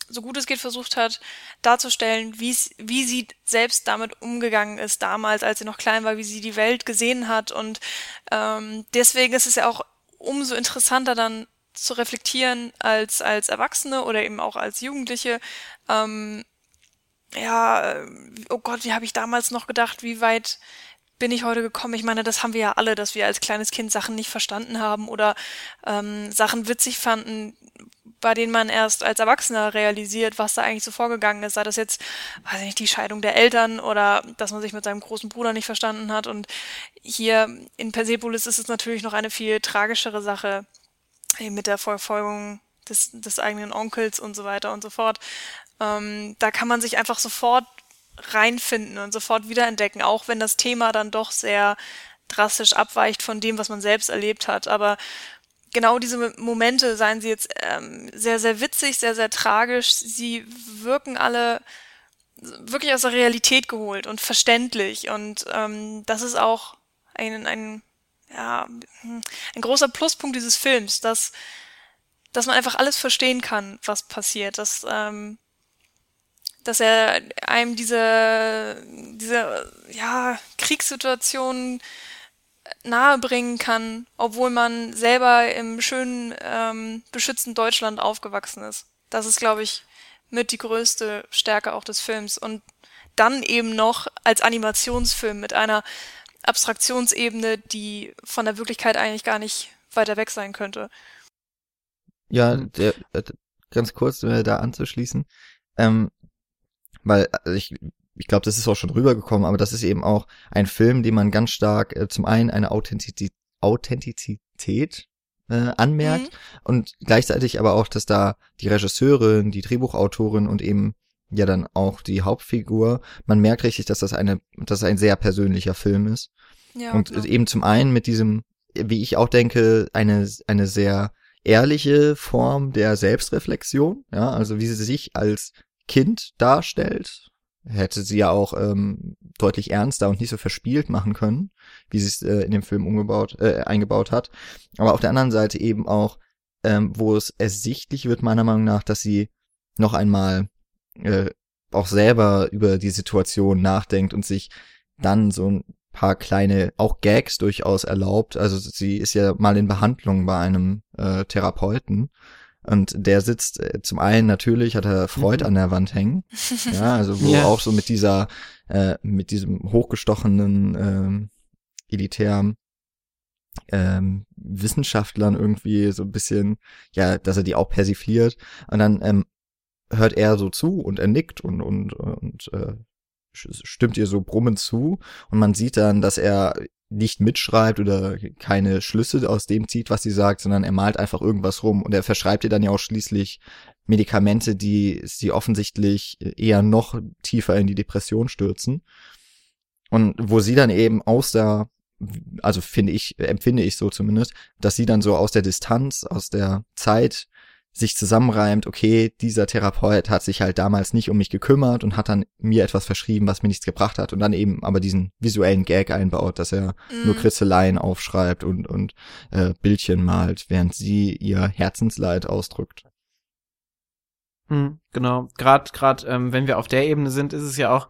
Speaker 3: so gut es geht versucht hat, darzustellen, wie wie sie selbst damit umgegangen ist damals, als sie noch klein war, wie sie die Welt gesehen hat. Und ähm, deswegen ist es ja auch umso interessanter dann zu reflektieren als, als Erwachsene oder eben auch als Jugendliche. Ähm, ja, äh, oh Gott, wie habe ich damals noch gedacht, wie weit bin ich heute gekommen? Ich meine, das haben wir ja alle, dass wir als kleines Kind Sachen nicht verstanden haben oder ähm, Sachen witzig fanden, bei denen man erst als Erwachsener realisiert, was da eigentlich so vorgegangen ist. Sei das jetzt, weiß ich nicht, die Scheidung der Eltern oder dass man sich mit seinem großen Bruder nicht verstanden hat. Und hier in Persepolis ist es natürlich noch eine viel tragischere Sache mit der Verfolgung des, des eigenen Onkels und so weiter und so fort. Ähm, da kann man sich einfach sofort reinfinden und sofort wiederentdecken, auch wenn das Thema dann doch sehr drastisch abweicht von dem, was man selbst erlebt hat. Aber genau diese Momente, seien sie jetzt ähm, sehr, sehr witzig, sehr, sehr tragisch, sie wirken alle wirklich aus der Realität geholt und verständlich. Und ähm, das ist auch ein, ein, ja, ein großer Pluspunkt dieses Films, dass, dass man einfach alles verstehen kann, was passiert. Dass, ähm, dass er einem diese, diese ja, Kriegssituation nahebringen kann, obwohl man selber im schönen, ähm, beschützten Deutschland aufgewachsen ist. Das ist, glaube ich, mit die größte Stärke auch des Films. Und dann eben noch als Animationsfilm mit einer Abstraktionsebene, die von der Wirklichkeit eigentlich gar nicht weiter weg sein könnte.
Speaker 1: Ja, der, äh, ganz kurz äh, da anzuschließen, ähm, weil also ich ich glaube, das ist auch schon rübergekommen, aber das ist eben auch ein Film, den man ganz stark äh, zum einen eine Authentizität, Authentizität äh, anmerkt mhm. und gleichzeitig aber auch, dass da die Regisseurin, die Drehbuchautorin und eben ja dann auch die Hauptfigur, man merkt richtig, dass das eine, dass ein sehr persönlicher Film ist. Ja, und genau. eben zum einen mit diesem, wie ich auch denke, eine, eine sehr ehrliche Form der Selbstreflexion, ja, also wie sie sich als Kind darstellt, hätte sie ja auch ähm, deutlich ernster und nicht so verspielt machen können, wie sie es äh, in dem Film umgebaut, äh, eingebaut hat. Aber auf der anderen Seite eben auch, ähm, wo es ersichtlich wird, meiner Meinung nach, dass sie noch einmal äh, auch selber über die Situation nachdenkt und sich dann so ein paar kleine, auch Gags durchaus erlaubt. Also sie ist ja mal in Behandlung bei einem äh, Therapeuten und der sitzt äh, zum einen natürlich, hat er Freud mhm. an der Wand hängen. Ja, also wo ja. auch so mit dieser, äh, mit diesem hochgestochenen, ähm, elitären ähm, Wissenschaftlern irgendwie so ein bisschen, ja, dass er die auch persifliert. Und dann ähm, hört er so zu und er nickt und, und, und äh, stimmt ihr so brummend zu. Und man sieht dann, dass er nicht mitschreibt oder keine Schlüsse aus dem zieht, was sie sagt, sondern er malt einfach irgendwas rum und er verschreibt ihr dann ja auch schließlich Medikamente, die sie offensichtlich eher noch tiefer in die Depression stürzen. Und wo sie dann eben aus der, also finde ich, empfinde ich so zumindest, dass sie dann so aus der Distanz, aus der Zeit sich zusammenreimt, okay, dieser Therapeut hat sich halt damals nicht um mich gekümmert und hat dann mir etwas verschrieben, was mir nichts gebracht hat und dann eben aber diesen visuellen Gag einbaut, dass er mm. nur Kritzeleien aufschreibt und, und äh, Bildchen malt, während sie ihr Herzensleid ausdrückt.
Speaker 2: Mhm, genau, gerade gerade ähm, wenn wir auf der Ebene sind, ist es ja auch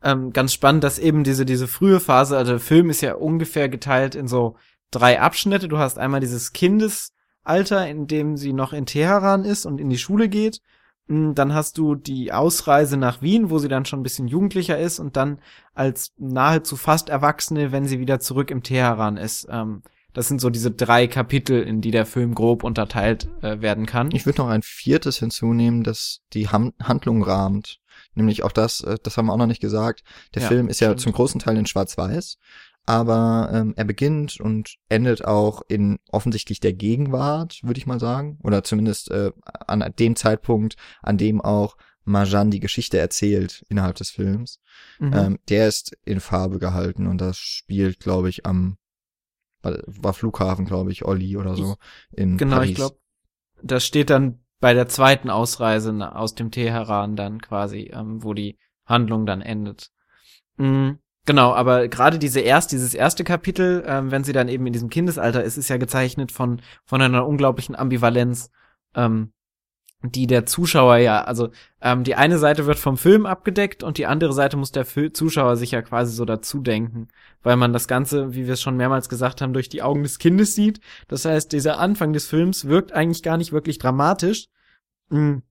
Speaker 2: ähm, ganz spannend, dass eben diese diese frühe Phase, also der Film ist ja ungefähr geteilt in so drei Abschnitte. Du hast einmal dieses Kindesalter, in dem sie noch in Teheran ist und in die Schule geht. Hm, dann hast du die Ausreise nach Wien, wo sie dann schon ein bisschen jugendlicher ist und dann als nahezu fast Erwachsene, wenn sie wieder zurück im Teheran ist. Ähm, das sind so diese drei Kapitel, in die der Film grob unterteilt äh, werden kann.
Speaker 1: Ich würde noch ein viertes hinzunehmen, das die Handlung rahmt. Nämlich auch das, äh, das haben wir auch noch nicht gesagt. Der ja, Film ist ja stimmt. zum großen Teil in Schwarz-Weiß, aber ähm, er beginnt und endet auch in offensichtlich der Gegenwart, würde ich mal sagen. Oder zumindest äh, an dem Zeitpunkt, an dem auch Marjan die Geschichte erzählt innerhalb des Films. Mhm. Ähm, der ist in Farbe gehalten und das spielt, glaube ich, am war Flughafen, glaube ich, Olli oder so in
Speaker 2: Genau,
Speaker 1: Paris.
Speaker 2: ich glaube, das steht dann bei der zweiten Ausreise aus dem Teheran dann quasi, ähm, wo die Handlung dann endet. Mhm. Genau, aber gerade diese erst, dieses erste Kapitel, ähm, wenn sie dann eben in diesem Kindesalter ist, ist ja gezeichnet von, von einer unglaublichen Ambivalenz. Ähm, die der Zuschauer ja, also ähm, die eine Seite wird vom Film abgedeckt und die andere Seite muss der Fil Zuschauer sich ja quasi so dazu denken, weil man das Ganze, wie wir es schon mehrmals gesagt haben, durch die Augen des Kindes sieht. Das heißt, dieser Anfang des Films wirkt eigentlich gar nicht wirklich dramatisch, mhm.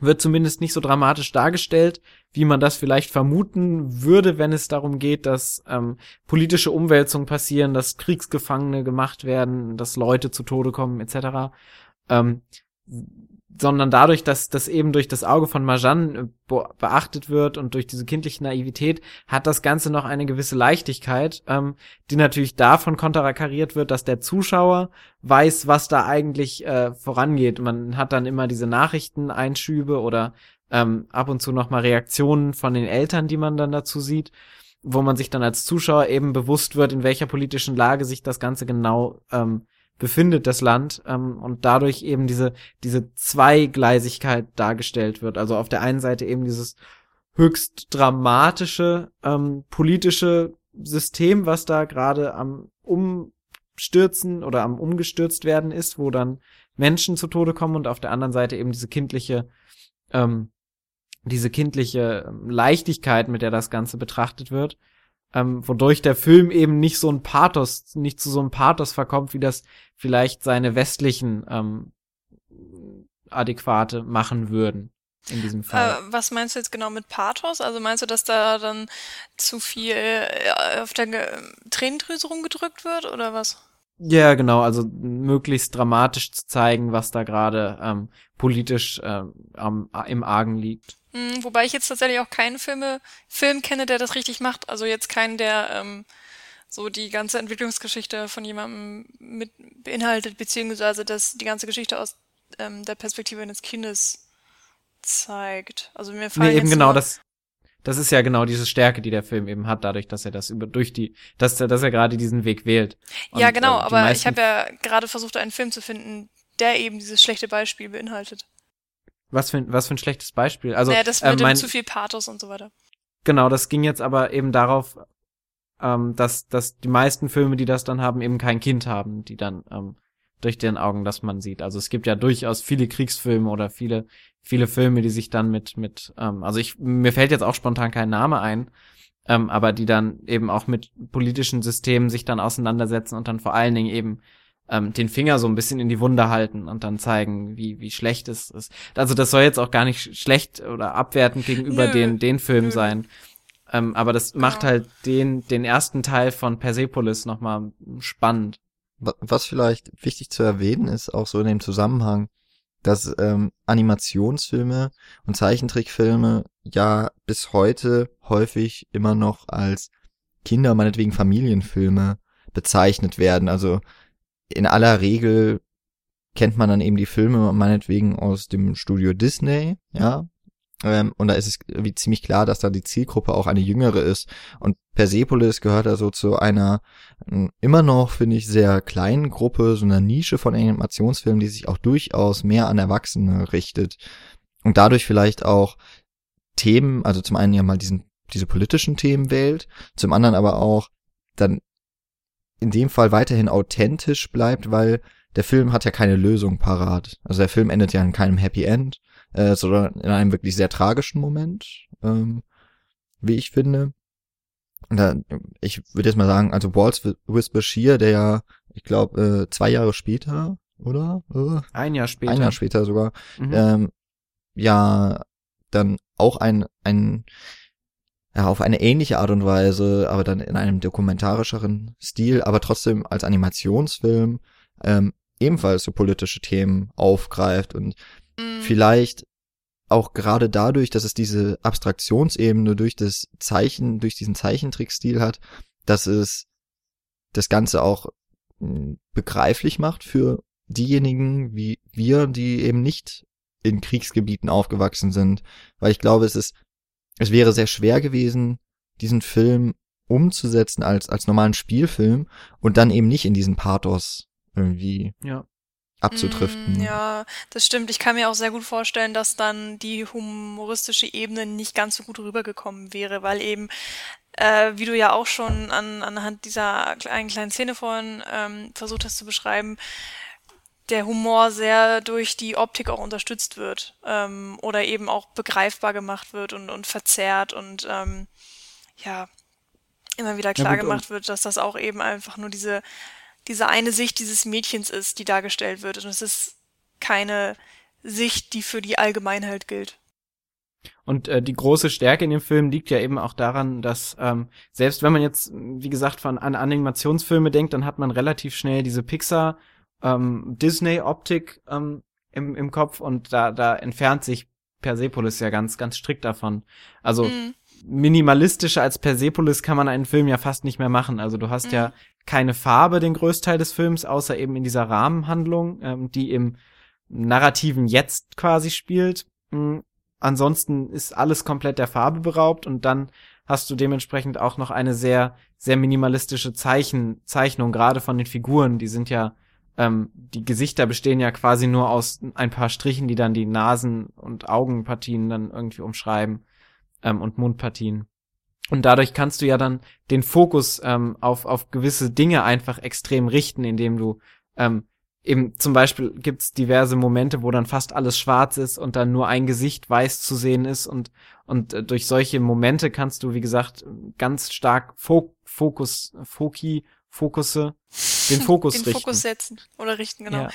Speaker 2: Wird zumindest nicht so dramatisch dargestellt, wie man das vielleicht vermuten würde, wenn es darum geht, dass ähm, politische Umwälzungen passieren, dass Kriegsgefangene gemacht werden, dass Leute zu Tode kommen, etc. Ähm, sondern dadurch, dass das eben durch das Auge von Marjan äh, beachtet wird und durch diese kindliche Naivität, hat das Ganze noch eine gewisse Leichtigkeit, ähm, die natürlich davon konterkariert wird, dass der Zuschauer weiß, was da eigentlich äh, vorangeht. Man hat dann immer diese Nachrichteneinschübe oder ähm, ab und zu nochmal Reaktionen von den Eltern, die man dann dazu sieht, wo man sich dann als Zuschauer eben bewusst wird, in welcher politischen Lage sich das Ganze genau ähm, befindet, das Land, ähm, und dadurch eben diese, diese Zweigleisigkeit dargestellt wird. Also auf der einen Seite eben dieses höchst dramatische ähm, politische System, was da gerade am Umstürzen oder am umgestürzt werden ist, wo dann Menschen zu Tode kommen und auf der anderen Seite eben diese kindliche, ähm, diese kindliche Leichtigkeit, mit der das Ganze betrachtet wird ähm, wodurch der Film eben nicht so ein Pathos, nicht zu so einem Pathos verkommt, wie das vielleicht seine westlichen ähm, Adäquate machen würden in diesem Fall.
Speaker 3: Äh, was meinst du jetzt genau mit Pathos? Also meinst du, dass da dann zu viel äh, auf der Ge Tränendrüse rumgedrückt wird oder was?
Speaker 2: Ja, genau, also möglichst dramatisch zu zeigen, was da gerade ähm, politisch ähm, am, im Argen liegt.
Speaker 3: Mhm, wobei ich jetzt tatsächlich auch keinen Filme, Film kenne, der das richtig macht. Also jetzt keinen, der ähm, so die ganze Entwicklungsgeschichte von jemandem mit beinhaltet, beziehungsweise dass die ganze Geschichte aus ähm, der Perspektive eines Kindes zeigt. Also mir fallen
Speaker 2: nee, eben genau das. Das ist ja genau diese Stärke, die der Film eben hat, dadurch, dass er das über durch die, dass er, dass er gerade diesen Weg wählt.
Speaker 3: Und, ja, genau. Äh, aber ich habe ja gerade versucht, einen Film zu finden, der eben dieses schlechte Beispiel beinhaltet.
Speaker 2: Was für, was für ein schlechtes Beispiel. Also,
Speaker 3: naja, das mit äh, mein, zu viel Pathos und so weiter.
Speaker 2: Genau, das ging jetzt aber eben darauf, ähm, dass, dass die meisten Filme, die das dann haben, eben kein Kind haben, die dann ähm, durch den Augen, dass man sieht. Also es gibt ja durchaus viele Kriegsfilme oder viele, viele Filme, die sich dann mit, mit, ähm, also ich, mir fällt jetzt auch spontan kein Name ein, ähm, aber die dann eben auch mit politischen Systemen sich dann auseinandersetzen und dann vor allen Dingen eben ähm, den Finger so ein bisschen in die Wunde halten und dann zeigen, wie, wie schlecht es ist. Also das soll jetzt auch gar nicht schlecht oder abwertend gegenüber den, den Film sein. Ähm, aber das macht ja. halt den, den ersten Teil von Persepolis nochmal spannend.
Speaker 1: Was vielleicht wichtig zu erwähnen ist, auch so in dem Zusammenhang, dass ähm, Animationsfilme und Zeichentrickfilme ja bis heute häufig immer noch als Kinder, meinetwegen Familienfilme bezeichnet werden. Also in aller Regel kennt man dann eben die Filme meinetwegen aus dem Studio Disney, ja. Ähm, und da ist es wie ziemlich klar, dass da die Zielgruppe auch eine jüngere ist. Und Persepolis gehört also zu einer äh, immer noch, finde ich, sehr kleinen Gruppe, so einer Nische von Animationsfilmen, die sich auch durchaus mehr an Erwachsene richtet. Und dadurch vielleicht auch Themen, also zum einen ja mal diesen, diese politischen Themen wählt, zum anderen aber auch dann in dem Fall weiterhin authentisch bleibt, weil der Film hat ja keine Lösung parat. Also der Film endet ja in keinem Happy End, äh, sondern in einem wirklich sehr tragischen Moment, ähm, wie ich finde. Und da, ich würde jetzt mal sagen, also Waltz with Bashir, der ja, ich glaube, äh, zwei Jahre später, oder?
Speaker 2: Äh, ein Jahr später.
Speaker 1: Ein Jahr später sogar, mhm. ähm, ja, dann auch ein, ein, ja, auf eine ähnliche Art und Weise, aber dann in einem dokumentarischeren Stil, aber trotzdem als Animationsfilm ähm, ebenfalls so politische Themen aufgreift und mhm. vielleicht auch gerade dadurch, dass es diese Abstraktionsebene durch das Zeichen, durch diesen Zeichentrickstil hat, dass es das Ganze auch hm, begreiflich macht für diejenigen wie wir, die eben nicht in Kriegsgebieten aufgewachsen sind. Weil ich glaube, es ist, es wäre sehr schwer gewesen, diesen Film umzusetzen als, als normalen Spielfilm und dann eben nicht in diesen Pathos irgendwie
Speaker 2: ja.
Speaker 1: Abzutriften.
Speaker 3: Mm, ja, das stimmt. Ich kann mir auch sehr gut vorstellen, dass dann die humoristische Ebene nicht ganz so gut rübergekommen wäre, weil eben, äh, wie du ja auch schon an, anhand dieser einen kleinen Szene vorhin ähm, versucht hast zu beschreiben, der Humor sehr durch die Optik auch unterstützt wird ähm, oder eben auch begreifbar gemacht wird und, und verzerrt und ähm, ja, immer wieder klar ja, gemacht wird, dass das auch eben einfach nur diese diese eine Sicht dieses Mädchens ist, die dargestellt wird. Und es ist keine Sicht, die für die Allgemeinheit gilt.
Speaker 2: Und äh, die große Stärke in dem Film liegt ja eben auch daran, dass ähm, selbst wenn man jetzt, wie gesagt, von an Animationsfilme denkt, dann hat man relativ schnell diese Pixar ähm, Disney-Optik ähm, im, im Kopf und da, da entfernt sich Persepolis ja ganz, ganz strikt davon. Also mhm. minimalistischer als Persepolis kann man einen Film ja fast nicht mehr machen. Also du hast mhm. ja keine Farbe den Größteil des Films, außer eben in dieser Rahmenhandlung, ähm, die im narrativen Jetzt quasi spielt. Mhm. Ansonsten ist alles komplett der Farbe beraubt und dann hast du dementsprechend auch noch eine sehr, sehr minimalistische Zeichen, Zeichnung, gerade von den Figuren. Die sind ja, ähm, die Gesichter bestehen ja quasi nur aus ein paar Strichen, die dann die Nasen- und Augenpartien dann irgendwie umschreiben ähm, und Mundpartien. Und dadurch kannst du ja dann den Fokus ähm, auf, auf gewisse Dinge einfach extrem richten, indem du ähm, eben zum Beispiel gibt's diverse Momente, wo dann fast alles schwarz ist und dann nur ein Gesicht weiß zu sehen ist und und äh, durch solche Momente kannst du, wie gesagt, ganz stark Fo Fokus, Foki, Fokusse, den Fokus den richten.
Speaker 3: Fokus setzen oder richten, genau. Ja.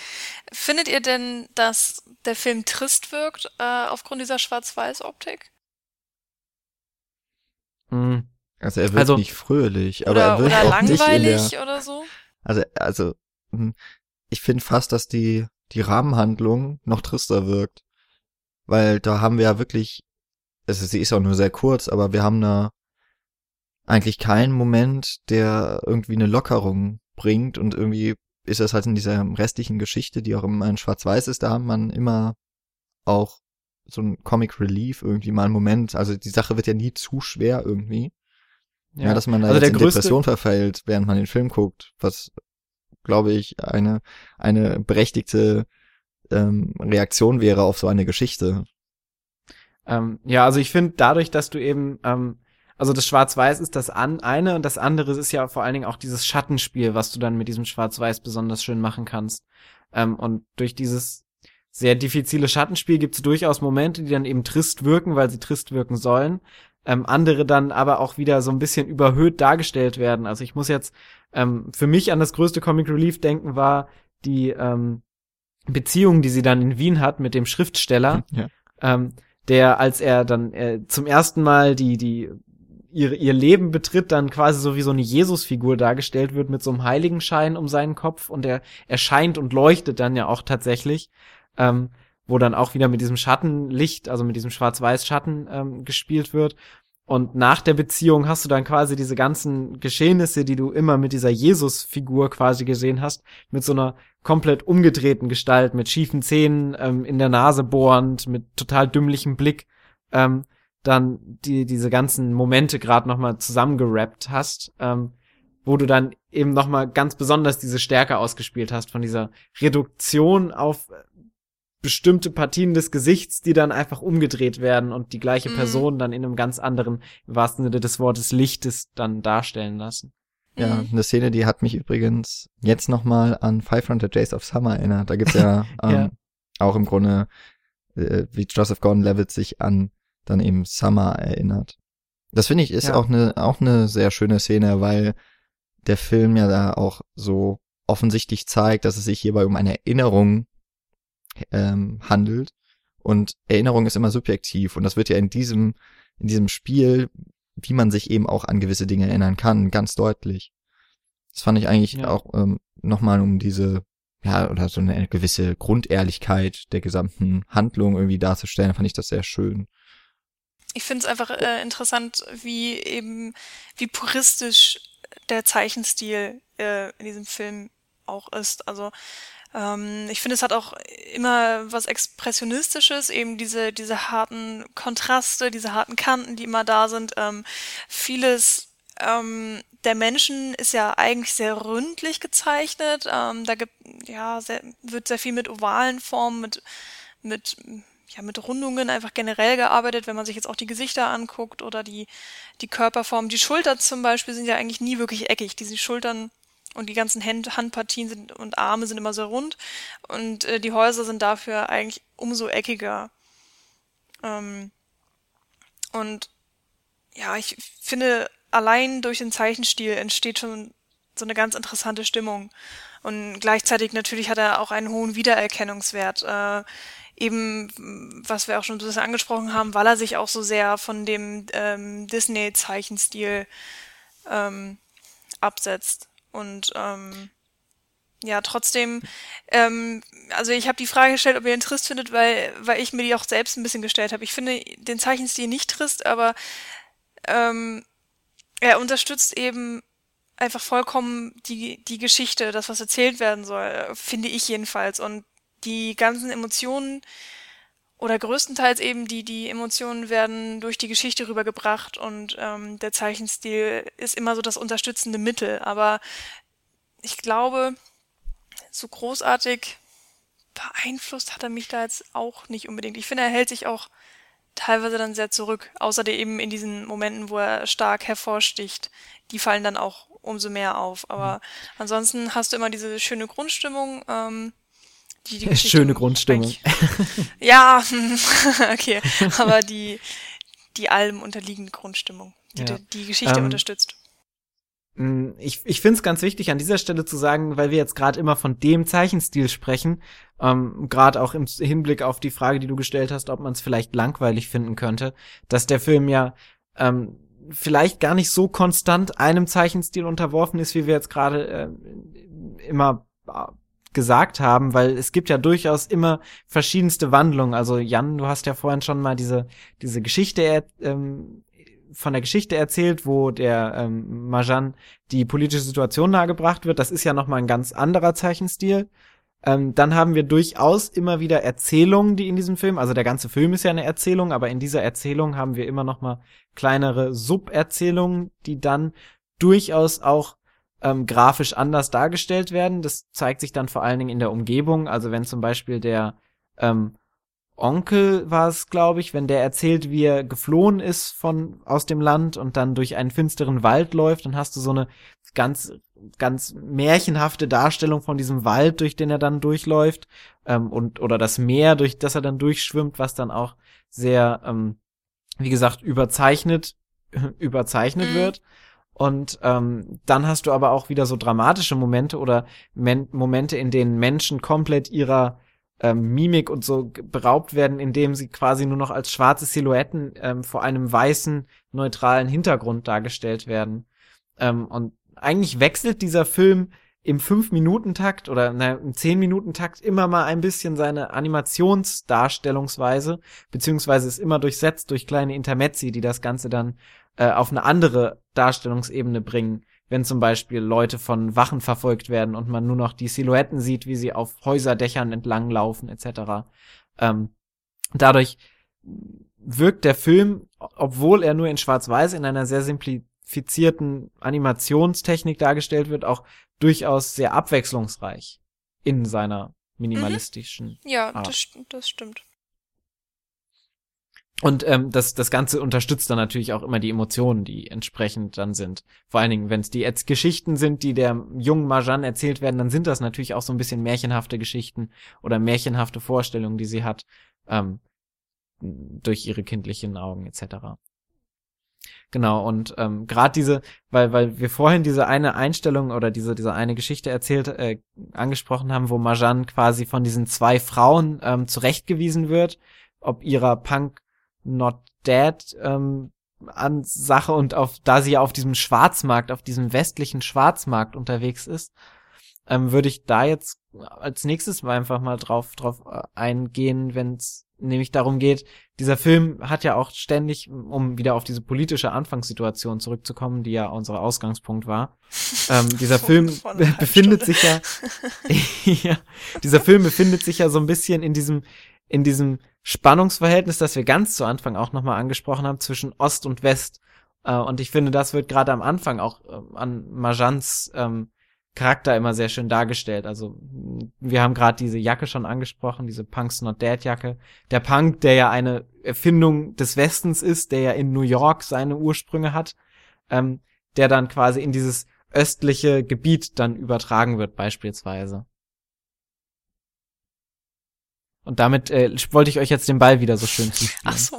Speaker 3: Findet ihr denn, dass der Film trist wirkt äh, aufgrund dieser Schwarz-Weiß-Optik?
Speaker 1: Mhm. Also er wird also, nicht fröhlich, aber
Speaker 3: oder,
Speaker 1: er wird
Speaker 3: oder
Speaker 1: auch
Speaker 3: langweilig
Speaker 1: nicht in
Speaker 3: der, oder so.
Speaker 1: Also also hm, ich finde fast, dass die die Rahmenhandlung noch trister wirkt, weil da haben wir ja wirklich, also sie ist auch nur sehr kurz, aber wir haben da eigentlich keinen Moment, der irgendwie eine Lockerung bringt und irgendwie ist das halt in dieser restlichen Geschichte, die auch immer in Schwarz-Weiß ist, da haben man immer auch so ein Comic Relief irgendwie mal einen Moment. Also die Sache wird ja nie zu schwer irgendwie. Ja, ja dass man da also jetzt in Depression verfällt, während man den Film guckt, was glaube ich eine eine berechtigte ähm, Reaktion wäre auf so eine Geschichte.
Speaker 2: Ähm, ja, also ich finde dadurch, dass du eben ähm, also das Schwarz-Weiß ist das an, eine und das andere ist ja vor allen Dingen auch dieses Schattenspiel, was du dann mit diesem Schwarz-Weiß besonders schön machen kannst. Ähm, und durch dieses sehr diffizile Schattenspiel gibt es durchaus Momente, die dann eben trist wirken, weil sie trist wirken sollen. Ähm, andere dann aber auch wieder so ein bisschen überhöht dargestellt werden. Also ich muss jetzt ähm, für mich an das größte Comic Relief denken, war die ähm, Beziehung, die sie dann in Wien hat mit dem Schriftsteller, ja. ähm, der, als er dann äh, zum ersten Mal die, die ihr, ihr Leben betritt, dann quasi so wie so eine Jesusfigur dargestellt wird mit so einem Heiligenschein um seinen Kopf und er erscheint und leuchtet dann ja auch tatsächlich ähm, wo dann auch wieder mit diesem Schattenlicht, also mit diesem Schwarz-Weiß-Schatten ähm, gespielt wird. Und nach der Beziehung hast du dann quasi diese ganzen Geschehnisse, die du immer mit dieser Jesus-Figur quasi gesehen hast, mit so einer komplett umgedrehten Gestalt, mit schiefen Zähnen, ähm, in der Nase bohrend, mit total dümmlichem Blick. ähm, dann die diese ganzen Momente gerade noch mal zusammengerappt hast, ähm, wo du dann eben noch mal ganz besonders diese Stärke ausgespielt hast von dieser Reduktion auf bestimmte Partien des Gesichts, die dann einfach umgedreht werden und die gleiche mhm. Person dann in einem ganz anderen, im wahrsten Sinne des Wortes, Lichtes dann darstellen lassen.
Speaker 1: Ja, mhm. eine Szene, die hat mich übrigens jetzt noch mal an 500 Days of Summer erinnert. Da gibt's ja, ähm, ja. auch im Grunde, äh, wie Joseph Gordon-Levitt sich an dann eben Summer erinnert. Das finde ich ist ja. auch eine auch eine sehr schöne Szene, weil der Film ja da auch so offensichtlich zeigt, dass es sich hierbei um eine Erinnerung ähm, handelt. Und Erinnerung ist immer subjektiv und das wird ja in diesem, in diesem Spiel, wie man sich eben auch an gewisse Dinge erinnern kann, ganz deutlich. Das fand ich eigentlich ja. auch ähm, nochmal um diese, ja, oder so eine gewisse Grundehrlichkeit der gesamten Handlung irgendwie darzustellen, fand ich das sehr schön.
Speaker 3: Ich finde es einfach äh, interessant, wie eben, wie puristisch der Zeichenstil äh, in diesem Film auch ist. Also ähm, ich finde, es hat auch immer was Expressionistisches, eben diese, diese harten Kontraste, diese harten Kanten, die immer da sind. Ähm, vieles ähm, der Menschen ist ja eigentlich sehr ründlich gezeichnet. Ähm, da gibt, ja, sehr, wird sehr viel mit ovalen Formen, mit, mit, ja, mit Rundungen einfach generell gearbeitet, wenn man sich jetzt auch die Gesichter anguckt oder die, die Körperform. Die Schultern zum Beispiel sind ja eigentlich nie wirklich eckig. Diese Schultern und die ganzen Hand Handpartien sind, und Arme sind immer sehr rund und äh, die Häuser sind dafür eigentlich umso eckiger. Ähm, und ja, ich finde, allein durch den Zeichenstil entsteht schon so eine ganz interessante Stimmung. Und gleichzeitig natürlich hat er auch einen hohen Wiedererkennungswert. Äh, eben, was wir auch schon ein bisschen angesprochen haben, weil er sich auch so sehr von dem ähm, Disney-Zeichenstil ähm, absetzt. Und ähm, ja, trotzdem, ähm, also ich habe die Frage gestellt, ob ihr ihn trist findet, weil, weil ich mir die auch selbst ein bisschen gestellt habe. Ich finde den Zeichenstil nicht trist, aber ähm, er unterstützt eben einfach vollkommen die, die Geschichte, das, was erzählt werden soll, finde ich jedenfalls. Und die ganzen Emotionen oder größtenteils eben die, die Emotionen werden durch die Geschichte rübergebracht und ähm, der Zeichenstil ist immer so das unterstützende Mittel. Aber ich glaube, so großartig beeinflusst hat er mich da jetzt auch nicht unbedingt. Ich finde, er hält sich auch teilweise dann sehr zurück. Außerdem eben in diesen Momenten, wo er stark hervorsticht. Die fallen dann auch umso mehr auf. Aber mhm. ansonsten hast du immer diese schöne Grundstimmung. Ähm,
Speaker 2: die, die Schöne Grundstimmung.
Speaker 3: Ja, okay. Aber die, die allem unterliegende Grundstimmung, die ja. die, Geschichte ähm, unterstützt.
Speaker 2: Mm, ich, ich finde es ganz wichtig, an dieser Stelle zu sagen, weil wir jetzt gerade immer von dem Zeichenstil sprechen, ähm, gerade auch im Hinblick auf die Frage, die du gestellt hast, ob man es vielleicht langweilig finden könnte, dass der Film ja ähm, vielleicht gar nicht so konstant einem Zeichenstil unterworfen ist, wie wir jetzt gerade äh, immer gesagt haben, weil es gibt ja durchaus immer verschiedenste Wandlungen. Also Jan, du hast ja vorhin schon mal diese diese Geschichte ähm, von der Geschichte erzählt, wo der ähm, Majan die politische Situation nahegebracht wird. Das ist ja noch mal ein ganz anderer Zeichenstil. Ähm, dann haben wir durchaus immer wieder Erzählungen, die in diesem Film, also der ganze Film ist ja eine Erzählung, aber in dieser Erzählung haben wir immer noch mal kleinere Suberzählungen, die dann durchaus auch ähm, grafisch anders dargestellt werden. Das zeigt sich dann vor allen Dingen in der Umgebung. Also wenn zum Beispiel der ähm, Onkel war es, glaube ich, wenn der erzählt, wie er geflohen ist von aus dem Land und dann durch einen finsteren Wald läuft, dann hast du so eine ganz ganz märchenhafte Darstellung von diesem Wald, durch den er dann durchläuft ähm, und oder das Meer, durch das er dann durchschwimmt, was dann auch sehr, ähm, wie gesagt, überzeichnet überzeichnet mhm. wird. Und ähm, dann hast du aber auch wieder so dramatische Momente oder Men Momente, in denen Menschen komplett ihrer ähm, Mimik und so beraubt werden, indem sie quasi nur noch als schwarze Silhouetten ähm, vor einem weißen, neutralen Hintergrund dargestellt werden. Ähm, und eigentlich wechselt dieser Film im 5-Minuten-Takt oder na, im 10-Minuten-Takt immer mal ein bisschen seine Animationsdarstellungsweise, beziehungsweise ist immer durchsetzt durch kleine Intermezzi, die das Ganze dann äh, auf eine andere Darstellungsebene bringen, wenn zum Beispiel Leute von Wachen verfolgt werden und man nur noch die Silhouetten sieht, wie sie auf Häuserdächern entlanglaufen etc. Ähm, dadurch wirkt der Film, obwohl er nur in Schwarz-Weiß in einer sehr simplifizierten Animationstechnik dargestellt wird, auch durchaus sehr abwechslungsreich in seiner minimalistischen.
Speaker 3: Mhm. Ja,
Speaker 2: Art.
Speaker 3: das, das stimmt.
Speaker 2: Und ähm, das, das Ganze unterstützt dann natürlich auch immer die Emotionen, die entsprechend dann sind. Vor allen Dingen, wenn es die jetzt Geschichten sind, die der jungen Marjan erzählt werden, dann sind das natürlich auch so ein bisschen märchenhafte Geschichten oder märchenhafte Vorstellungen, die sie hat, ähm, durch ihre kindlichen Augen etc. Genau, und ähm, gerade diese, weil, weil wir vorhin diese eine Einstellung oder diese, diese eine Geschichte erzählt, äh, angesprochen haben, wo Marjan quasi von diesen zwei Frauen ähm, zurechtgewiesen wird, ob ihrer Punk Not Dead ähm, an Sache und auf, da sie ja auf diesem Schwarzmarkt, auf diesem westlichen Schwarzmarkt unterwegs ist, ähm, würde ich da jetzt als nächstes mal einfach mal drauf, drauf äh, eingehen, wenn es nämlich darum geht, dieser Film hat ja auch ständig, um wieder auf diese politische Anfangssituation zurückzukommen, die ja unser Ausgangspunkt war, ähm, dieser Film befindet
Speaker 3: Stunde.
Speaker 2: sich ja, ja, dieser Film befindet sich ja so ein bisschen in diesem, in diesem Spannungsverhältnis, das wir ganz zu Anfang auch nochmal angesprochen haben, zwischen Ost und West. Äh, und ich finde, das wird gerade am Anfang auch ähm, an Majans ähm, Charakter immer sehr schön dargestellt. Also wir haben gerade diese Jacke schon angesprochen, diese Punk's Not Dead Jacke. Der Punk, der ja eine Erfindung des Westens ist, der ja in New York seine Ursprünge hat, ähm, der dann quasi in dieses östliche Gebiet dann übertragen wird beispielsweise. Und damit äh, wollte ich euch jetzt den Ball wieder so schön zuspielen.
Speaker 3: Ach so.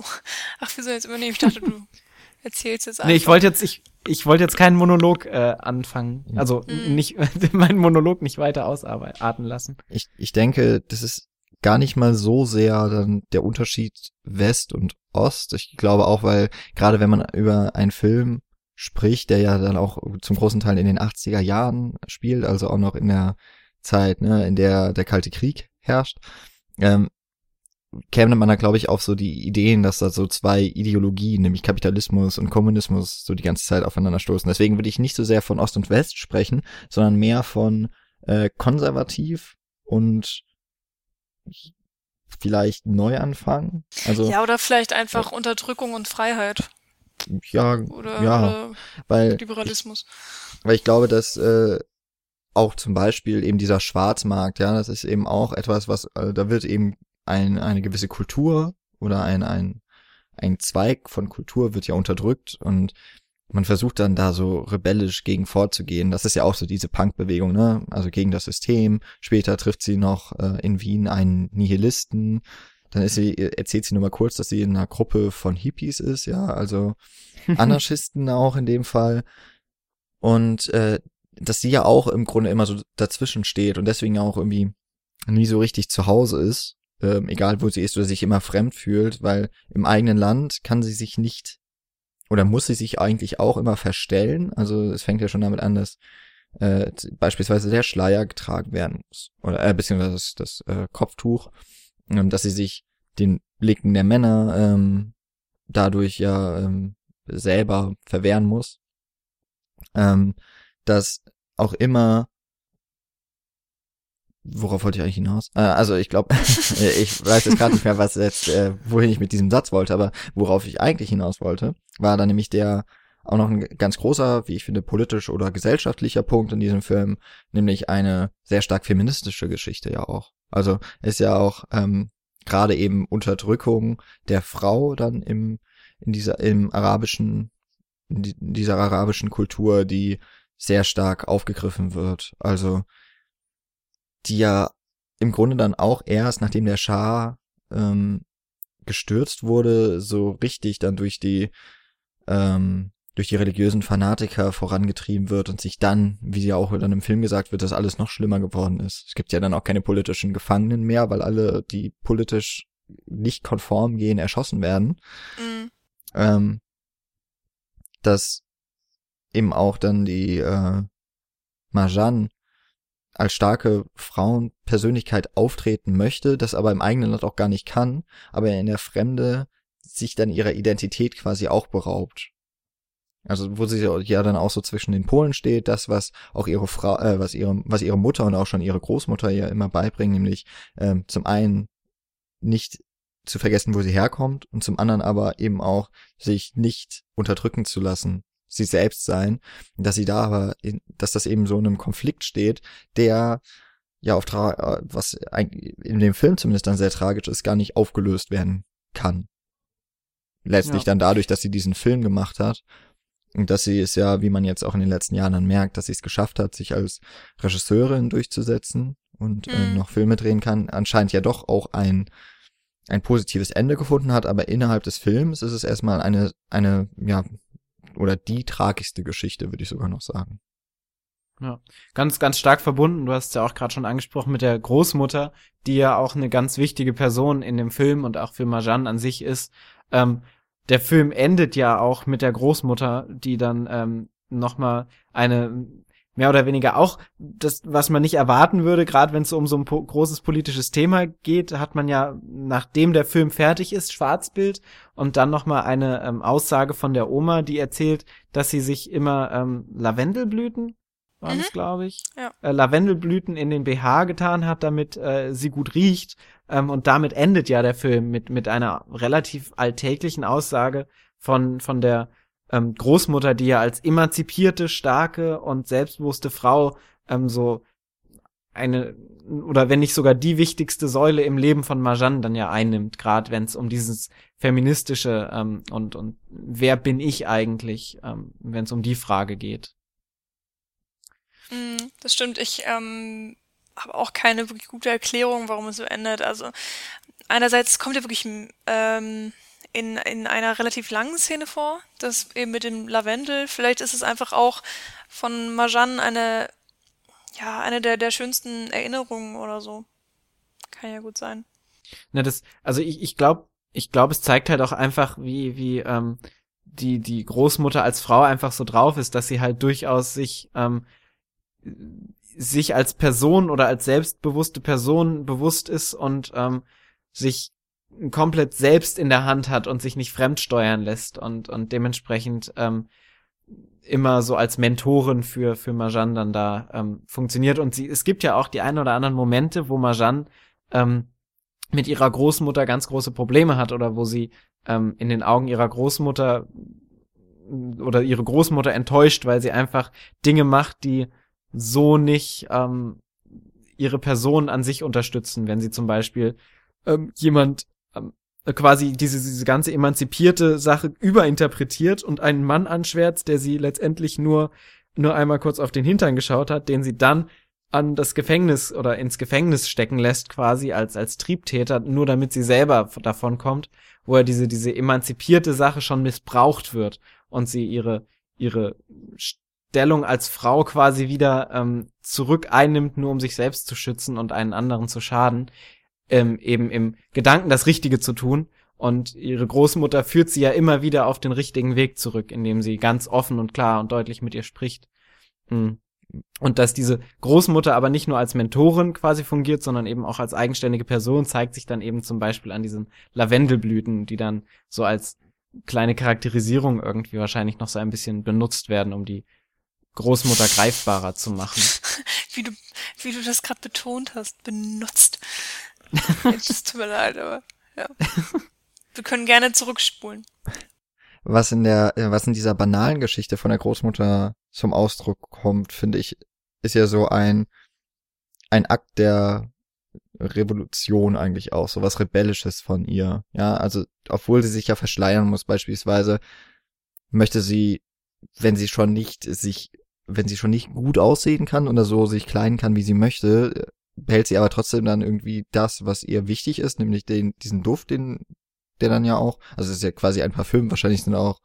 Speaker 3: Ach, wieso jetzt übernehmen? Ich dachte, du erzählst jetzt einfach.
Speaker 2: Nee, ich wollte jetzt, ich, ich wollte jetzt keinen Monolog äh, anfangen. Also
Speaker 3: Mhm.
Speaker 2: nicht meinen Monolog nicht weiter ausarbeiten lassen.
Speaker 1: Ich, ich denke, das ist gar nicht mal so sehr dann der Unterschied West und Ost. Ich glaube auch, weil gerade wenn man über einen Film spricht, der ja dann auch zum großen Teil in den 80er Jahren spielt, also auch noch in der Zeit, ne, in der der Kalte Krieg herrscht, ähm, käme man da, glaube ich, auf so die Ideen, dass da so zwei Ideologien, nämlich Kapitalismus und Kommunismus, so die ganze Zeit aufeinander stoßen. Deswegen würde ich nicht so sehr von Ost und West sprechen, sondern mehr von äh, konservativ und vielleicht Neuanfang. Also
Speaker 3: ja, oder vielleicht einfach Unterdrückung und Freiheit.
Speaker 1: ja,
Speaker 3: Oder,
Speaker 1: ja,
Speaker 3: oder
Speaker 1: weil
Speaker 3: Liberalismus.
Speaker 1: Weil ich glaube, dass äh, auch zum Beispiel eben dieser Schwarzmarkt, ja, das ist eben auch etwas, was, äh, da wird eben ein, eine gewisse Kultur oder ein, ein, ein Zweig von Kultur wird ja unterdrückt und man versucht dann da so rebellisch gegen vorzugehen. Das ist ja auch so diese Punk-Bewegung, ne? Also gegen das System. Später trifft sie noch äh, in Wien einen Nihilisten. Dann ist sie, erzählt sie nur mal kurz, dass sie in einer Gruppe von Hippies ist, ja, also Anarchisten auch in dem Fall. Und äh, dass sie ja auch im Grunde immer so dazwischen steht und deswegen auch irgendwie nie so richtig zu Hause ist, ähm, egal wo sie ist oder sich immer fremd fühlt, weil im eigenen Land kann sie sich nicht oder muss sie sich eigentlich auch immer verstellen. Also es fängt ja schon damit an, dass äh, beispielsweise der Schleier getragen werden muss oder äh, beziehungsweise das, das äh, Kopftuch, ähm, dass sie sich den Blicken der Männer ähm, dadurch ja ähm, selber verwehren muss, ähm, dass auch immer Worauf wollte ich eigentlich hinaus? Äh, also ich glaube, ich weiß jetzt gerade nicht mehr, was jetzt, äh, wohin ich mit diesem Satz wollte, aber worauf ich eigentlich hinaus wollte, war dann nämlich der auch noch ein ganz großer, wie ich finde, politisch oder gesellschaftlicher Punkt in diesem Film, nämlich eine sehr stark feministische Geschichte ja auch. Also ist ja auch ähm, gerade eben Unterdrückung der Frau dann im in dieser im arabischen in dieser arabischen Kultur, die sehr stark aufgegriffen wird. Also die ja im Grunde dann auch erst, nachdem der Schah ähm, gestürzt wurde, so richtig dann durch die ähm, durch die religiösen Fanatiker vorangetrieben wird und sich dann, wie ja auch dann im Film gesagt wird, dass alles noch schlimmer geworden ist. Es gibt ja dann auch keine politischen Gefangenen mehr, weil alle, die politisch nicht konform gehen, erschossen werden
Speaker 3: Mhm.
Speaker 1: ähm, dass eben auch dann die äh, Marjan als starke Frauenpersönlichkeit auftreten möchte, das aber im eigenen Land auch gar nicht kann, aber in der Fremde sich dann ihrer Identität quasi auch beraubt. Also wo sie ja dann auch so zwischen den Polen steht, das was auch ihre Frau, äh, was ihre, was ihre Mutter und auch schon ihre Großmutter ja immer beibringen, nämlich ähm, zum einen nicht zu vergessen, wo sie herkommt und zum anderen aber eben auch sich nicht unterdrücken zu lassen, sie selbst sein, dass sie da aber, in, dass das eben so in einem Konflikt steht, der ja auf tra was in dem Film zumindest dann sehr tragisch ist, gar nicht aufgelöst werden kann. Letztlich ja. dann dadurch, dass sie diesen Film gemacht hat und dass sie es ja, wie man jetzt auch in den letzten Jahren dann merkt, dass sie es geschafft hat, sich als Regisseurin durchzusetzen und äh, mhm. äh, noch Filme drehen kann, anscheinend ja doch auch ein ein positives Ende gefunden hat, aber innerhalb des Films ist es erstmal eine eine ja oder die tragischste Geschichte, würde ich sogar noch sagen.
Speaker 2: Ja, ganz, ganz stark verbunden. Du hast ja auch gerade schon angesprochen mit der Großmutter, die ja auch eine ganz wichtige Person in dem Film und auch für Marjan an sich ist. Ähm, der Film endet ja auch mit der Großmutter, die dann ähm, nochmal eine mehr oder weniger auch das, was man nicht erwarten würde, gerade wenn es um so ein po großes politisches Thema geht, hat man ja, nachdem der Film fertig ist, Schwarzbild und dann nochmal eine ähm, Aussage von der Oma, die erzählt, dass sie sich immer ähm, Lavendelblüten waren mhm. es, glaube ich, ja. äh, Lavendelblüten in den BH getan hat, damit äh, sie gut riecht. Ähm, und damit endet ja der Film mit, mit einer relativ alltäglichen Aussage von, von der ähm, Großmutter, die ja als emanzipierte, starke und selbstbewusste Frau ähm, so eine oder wenn nicht sogar die wichtigste Säule im Leben von Marjan dann ja einnimmt, gerade wenn es um dieses feministische ähm, und und wer bin ich eigentlich, ähm, wenn es um die Frage geht.
Speaker 3: Mm, das stimmt. Ich ähm, habe auch keine wirklich gute Erklärung, warum es so endet. Also einerseits kommt ja wirklich ähm, in, in einer relativ langen Szene vor, das eben mit dem Lavendel. Vielleicht ist es einfach auch von Marjan eine, ja, eine der, der schönsten Erinnerungen oder so. Kann ja gut sein.
Speaker 2: Na, das, also ich, ich glaube, ich glaube, es zeigt halt auch einfach, wie, wie, ähm, die, die Großmutter als Frau einfach so drauf ist, dass sie halt durchaus sich ähm, sich als Person oder als selbstbewusste Person bewusst ist und ähm, sich komplett selbst in der Hand hat und sich nicht fremdsteuern lässt und, und dementsprechend ähm, immer so als Mentorin für, für Marjan dann da ähm, funktioniert. Und sie, es gibt ja auch die ein oder anderen Momente, wo Marjan ähm, mit ihrer Großmutter ganz große Probleme hat oder wo sie ähm, in den Augen ihrer Großmutter oder ihre Großmutter enttäuscht, weil sie einfach Dinge macht, die so nicht ähm, ihre Person an sich unterstützen, wenn sie zum Beispiel ähm, jemand quasi diese, diese ganze emanzipierte Sache überinterpretiert und einen Mann anschwärzt, der sie letztendlich nur, nur einmal kurz auf den Hintern geschaut hat, den sie dann an das Gefängnis oder ins Gefängnis stecken lässt, quasi als, als Triebtäter, nur damit sie selber davon kommt, wo er diese, diese emanzipierte Sache schon missbraucht wird und sie ihre, ihre Stellung als Frau quasi wieder ähm, zurück einnimmt, nur um sich selbst zu schützen und einen anderen zu schaden, ähm, eben im Gedanken das Richtige zu tun. Und ihre Großmutter führt sie ja immer wieder auf den richtigen Weg zurück, indem sie ganz offen und klar und deutlich mit ihr spricht. Hm. Und dass diese Großmutter aber nicht nur als Mentorin quasi fungiert, sondern eben auch als eigenständige Person, zeigt sich dann eben zum Beispiel an diesen Lavendelblüten, die dann so als kleine Charakterisierung irgendwie wahrscheinlich noch so ein bisschen benutzt werden, um die Großmutter greifbarer zu machen.
Speaker 3: wie du, wie du das gerade betont hast, benutzt. Es tut mir leid, aber ja. Wir können gerne zurückspulen.
Speaker 1: Was in der, äh, was in dieser banalen Geschichte von der Großmutter zum Ausdruck kommt, finde ich, ist ja so ein, ein Akt der Revolution eigentlich auch, so was Rebellisches von ihr. Ja, also, obwohl sie sich ja verschleiern muss, beispielsweise, möchte sie, wenn sie schon nicht sich wenn sie schon nicht gut aussehen kann oder so sich kleiden kann, wie sie möchte, behält sie aber trotzdem dann irgendwie das, was ihr wichtig ist, nämlich den, diesen Duft, den, der dann ja auch, also es ist ja quasi ein Parfüm, wahrscheinlich sind auch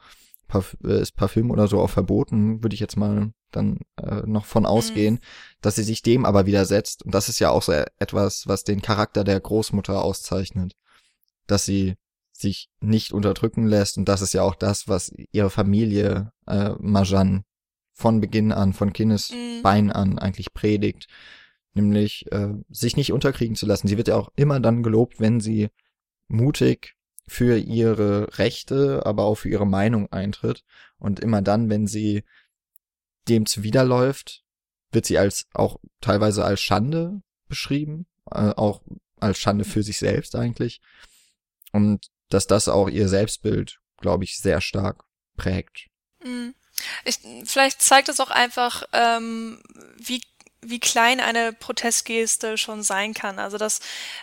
Speaker 1: Parf äh, ist Parfüm oder so auch verboten, würde ich jetzt mal dann äh, noch von ausgehen, mhm. dass sie sich dem aber widersetzt. Und das ist ja auch so etwas, was den Charakter der Großmutter auszeichnet. Dass sie sich nicht unterdrücken lässt und das ist ja auch das, was ihre Familie äh, Majan von Beginn an, von Kindesbein mhm. an eigentlich predigt, nämlich äh, sich nicht unterkriegen zu lassen. Sie wird ja auch immer dann gelobt, wenn sie mutig für ihre Rechte, aber auch für ihre Meinung eintritt und immer dann, wenn sie dem zuwiderläuft, wird sie als auch teilweise als Schande beschrieben, äh, auch als Schande für sich selbst eigentlich. und dass das auch ihr Selbstbild, glaube ich, sehr stark prägt.
Speaker 3: Mhm. Ich, vielleicht zeigt es auch einfach, ähm, wie wie klein eine Protestgeste schon sein kann. Also dass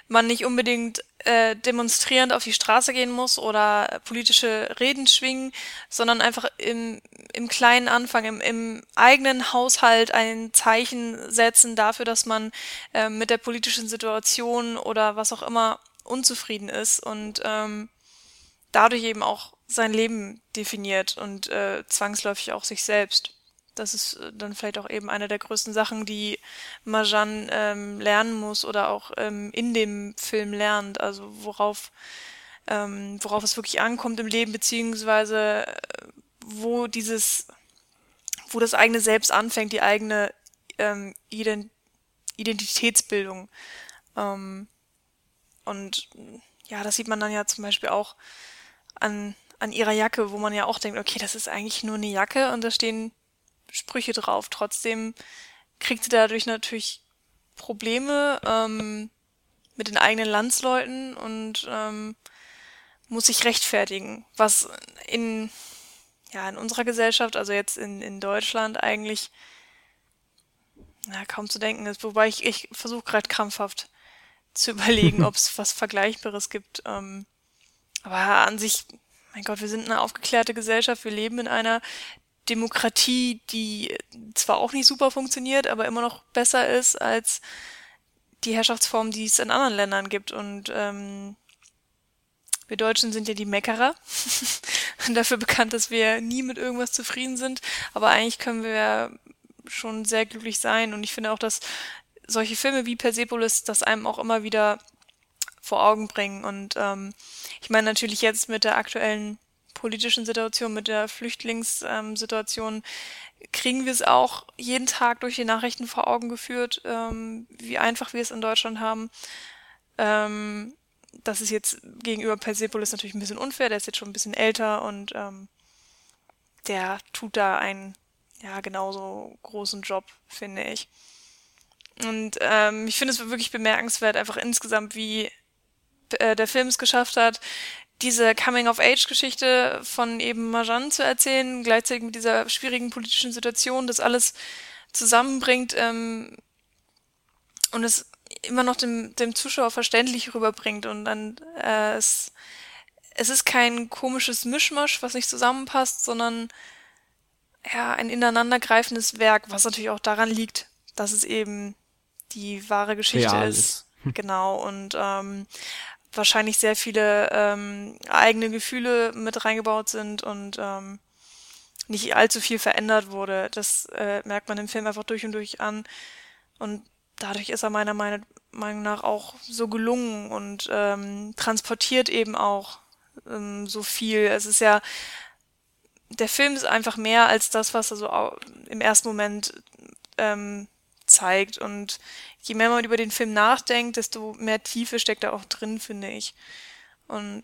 Speaker 3: man nicht unbedingt äh, demonstrierend auf die Straße gehen muss oder politische Reden schwingen, sondern einfach im, im kleinen Anfang, im, im eigenen Haushalt ein Zeichen setzen dafür, dass man äh, mit der politischen Situation oder was auch immer unzufrieden ist und ähm, dadurch eben auch sein Leben definiert und äh, zwangsläufig auch sich selbst. Das ist äh, dann vielleicht auch eben eine der größten Sachen, die Marjan ähm, lernen muss oder auch ähm, in dem Film lernt. Also worauf, ähm, worauf es wirklich ankommt im Leben, beziehungsweise äh, wo dieses, wo das eigene Selbst anfängt, die eigene ähm, Ident Identitätsbildung. Ähm, und ja, das sieht man dann ja zum Beispiel auch an, an ihrer Jacke, wo man ja auch denkt, okay, das ist eigentlich nur eine Jacke und da stehen Sprüche drauf. Trotzdem kriegt sie dadurch natürlich Probleme ähm, mit den eigenen Landsleuten und ähm, muss sich rechtfertigen, was in ja in unserer Gesellschaft, also jetzt in, in Deutschland eigentlich na, kaum zu denken ist. Wobei ich, ich versuche gerade krampfhaft zu überlegen, ob es was Vergleichbares gibt. Ähm, aber an sich, mein Gott, wir sind eine aufgeklärte Gesellschaft, wir leben in einer Demokratie, die zwar auch nicht super funktioniert, aber immer noch besser ist als die Herrschaftsform, die es in anderen Ländern gibt. Und ähm, wir Deutschen sind ja die Meckerer. dafür bekannt, dass wir nie mit irgendwas zufrieden sind. Aber eigentlich können wir schon sehr glücklich sein. Und ich finde auch, dass solche Filme wie Persepolis das einem auch immer wieder vor Augen bringen. Und ähm, ich meine natürlich jetzt mit der aktuellen politischen Situation, mit der Flüchtlingssituation, kriegen wir es auch jeden Tag durch die Nachrichten vor Augen geführt, ähm, wie einfach wir es in Deutschland haben. Ähm, das ist jetzt gegenüber Persepolis natürlich ein bisschen unfair, der ist jetzt schon ein bisschen älter und ähm, der tut da einen ja genauso großen Job, finde ich. Und ähm, ich finde es wirklich bemerkenswert, einfach insgesamt, wie äh, der Film es geschafft hat, diese Coming-of-Age-Geschichte von eben Marjan zu erzählen, gleichzeitig mit dieser schwierigen politischen Situation, das alles zusammenbringt ähm, und es immer noch dem, dem Zuschauer verständlich rüberbringt und dann äh, es, es ist kein komisches Mischmasch, was nicht zusammenpasst, sondern ja, ein ineinandergreifendes Werk, was natürlich auch daran liegt, dass es eben die wahre Geschichte Real ist. ist. Genau, und ähm, wahrscheinlich sehr viele ähm, eigene Gefühle mit reingebaut sind und ähm, nicht allzu viel verändert wurde. Das äh, merkt man im Film einfach durch und durch an. Und dadurch ist er meiner Meinung nach auch so gelungen und ähm, transportiert eben auch ähm, so viel. Es ist ja, der Film ist einfach mehr als das, was er so im ersten Moment ähm, zeigt. Und je mehr man über den Film nachdenkt, desto mehr Tiefe steckt da auch drin, finde ich. Und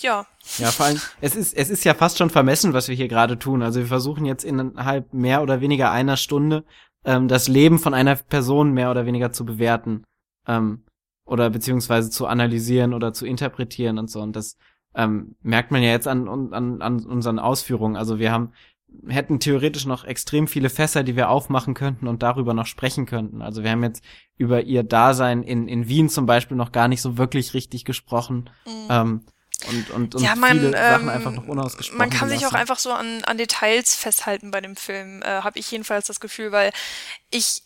Speaker 3: ja.
Speaker 2: Ja, vor allem, es ist, es ist ja fast schon vermessen, was wir hier gerade tun. Also wir versuchen jetzt innerhalb mehr oder weniger einer Stunde ähm, das Leben von einer Person mehr oder weniger zu bewerten. Ähm, oder beziehungsweise zu analysieren oder zu interpretieren und so. Und das ähm, merkt man ja jetzt an, an, an unseren Ausführungen. Also wir haben hätten theoretisch noch extrem viele Fässer, die wir aufmachen könnten und darüber noch sprechen könnten. Also wir haben jetzt über ihr Dasein in, in Wien zum Beispiel noch gar nicht so wirklich richtig gesprochen. Mhm. Ähm, und, und, und
Speaker 3: ja, man, viele Sachen ähm, einfach noch unausgesprochen. Man kann sich auch einfach so an, an Details festhalten bei dem Film, äh, habe ich jedenfalls das Gefühl, weil ich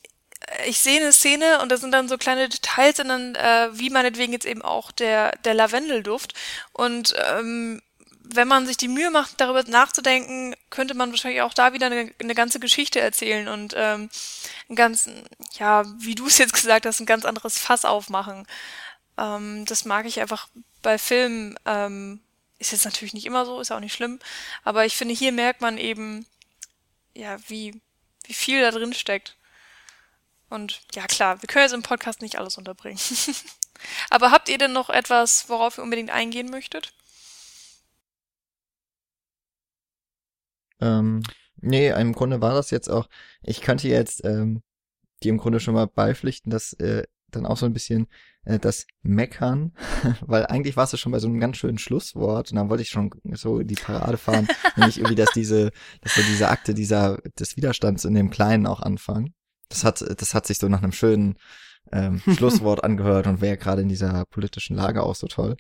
Speaker 3: ich sehe eine Szene und da sind dann so kleine Details und dann, äh, wie meinetwegen jetzt eben auch der, der Lavendelduft. Und ähm, wenn man sich die Mühe macht, darüber nachzudenken, könnte man wahrscheinlich auch da wieder eine, eine ganze Geschichte erzählen und ähm, ein ganz, ja, wie du es jetzt gesagt hast, ein ganz anderes Fass aufmachen. Ähm, das mag ich einfach bei Filmen. Ähm, ist jetzt natürlich nicht immer so, ist auch nicht schlimm, aber ich finde, hier merkt man eben, ja, wie, wie viel da drin steckt. Und ja, klar, wir können jetzt im Podcast nicht alles unterbringen. aber habt ihr denn noch etwas, worauf ihr unbedingt eingehen möchtet?
Speaker 1: Ähm, nee, im Grunde war das jetzt auch, ich könnte jetzt ähm, die im Grunde schon mal beipflichten, dass äh, dann auch so ein bisschen äh, das Meckern, weil eigentlich warst du schon bei so einem ganz schönen Schlusswort und dann wollte ich schon so die Parade fahren, nämlich irgendwie, dass diese, dass so diese Akte dieser des Widerstands in dem Kleinen auch anfangen. Das hat, das hat sich so nach einem schönen ähm, Schlusswort angehört und wäre gerade in dieser politischen Lage auch so toll.